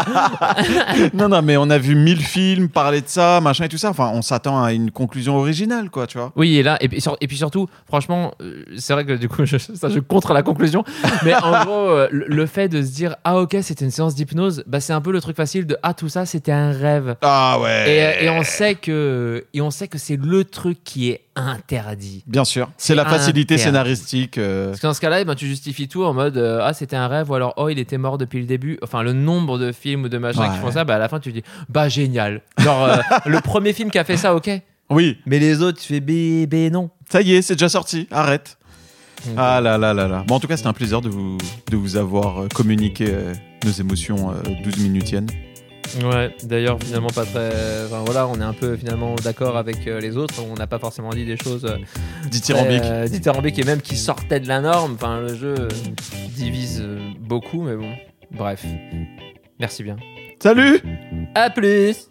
Non, non, mais on a vu mille films parler de ça, machin et tout ça. Enfin, on s'attend à une conclusion originale, quoi, tu vois. Oui, et là, et puis, surtout, franchement, euh, c'est vrai que du coup, je, ça, je contre la conclusion. Mais en gros, le, fait de se dire, ah ok, c'était une séance d'hypnose, bah, c'est un peu le truc facile de, ah tout ça, c'était un rêve. Ah Et, ouais. et on sait que, et on sait que c'est le truc qui est interdit. Bien sûr, c'est la facilité Interdit. scénaristique. euh, Parce que dans ce cas-là, eh ben, tu justifies tout en mode euh, ah c'était un rêve ou alors oh il était mort depuis le début. Enfin le nombre de films ou de machins Ouais. qui font ça, bah à la fin tu dis bah génial. Genre euh, [LAUGHS] le premier film qui a fait ça, ok. Oui, Mais les autres, tu fais B, B non. ça y est, c'est déjà sorti. Arrête. Ah là là là là. Bon, en tout cas, c'était un plaisir de vous, de vous avoir communiqué euh, nos émotions euh, 12 minutiennes. Ouais, d'ailleurs, finalement, pas très. Enfin voilà, on est un peu finalement d'accord avec euh, les autres. On n'a pas forcément dit des choses. euh, Dithyrambique. très, euh, dithyrambiques et même qui sortaient de la norme. Enfin, le jeu euh, divise euh, beaucoup, mais bon. Bref. Merci bien. Salut À plus!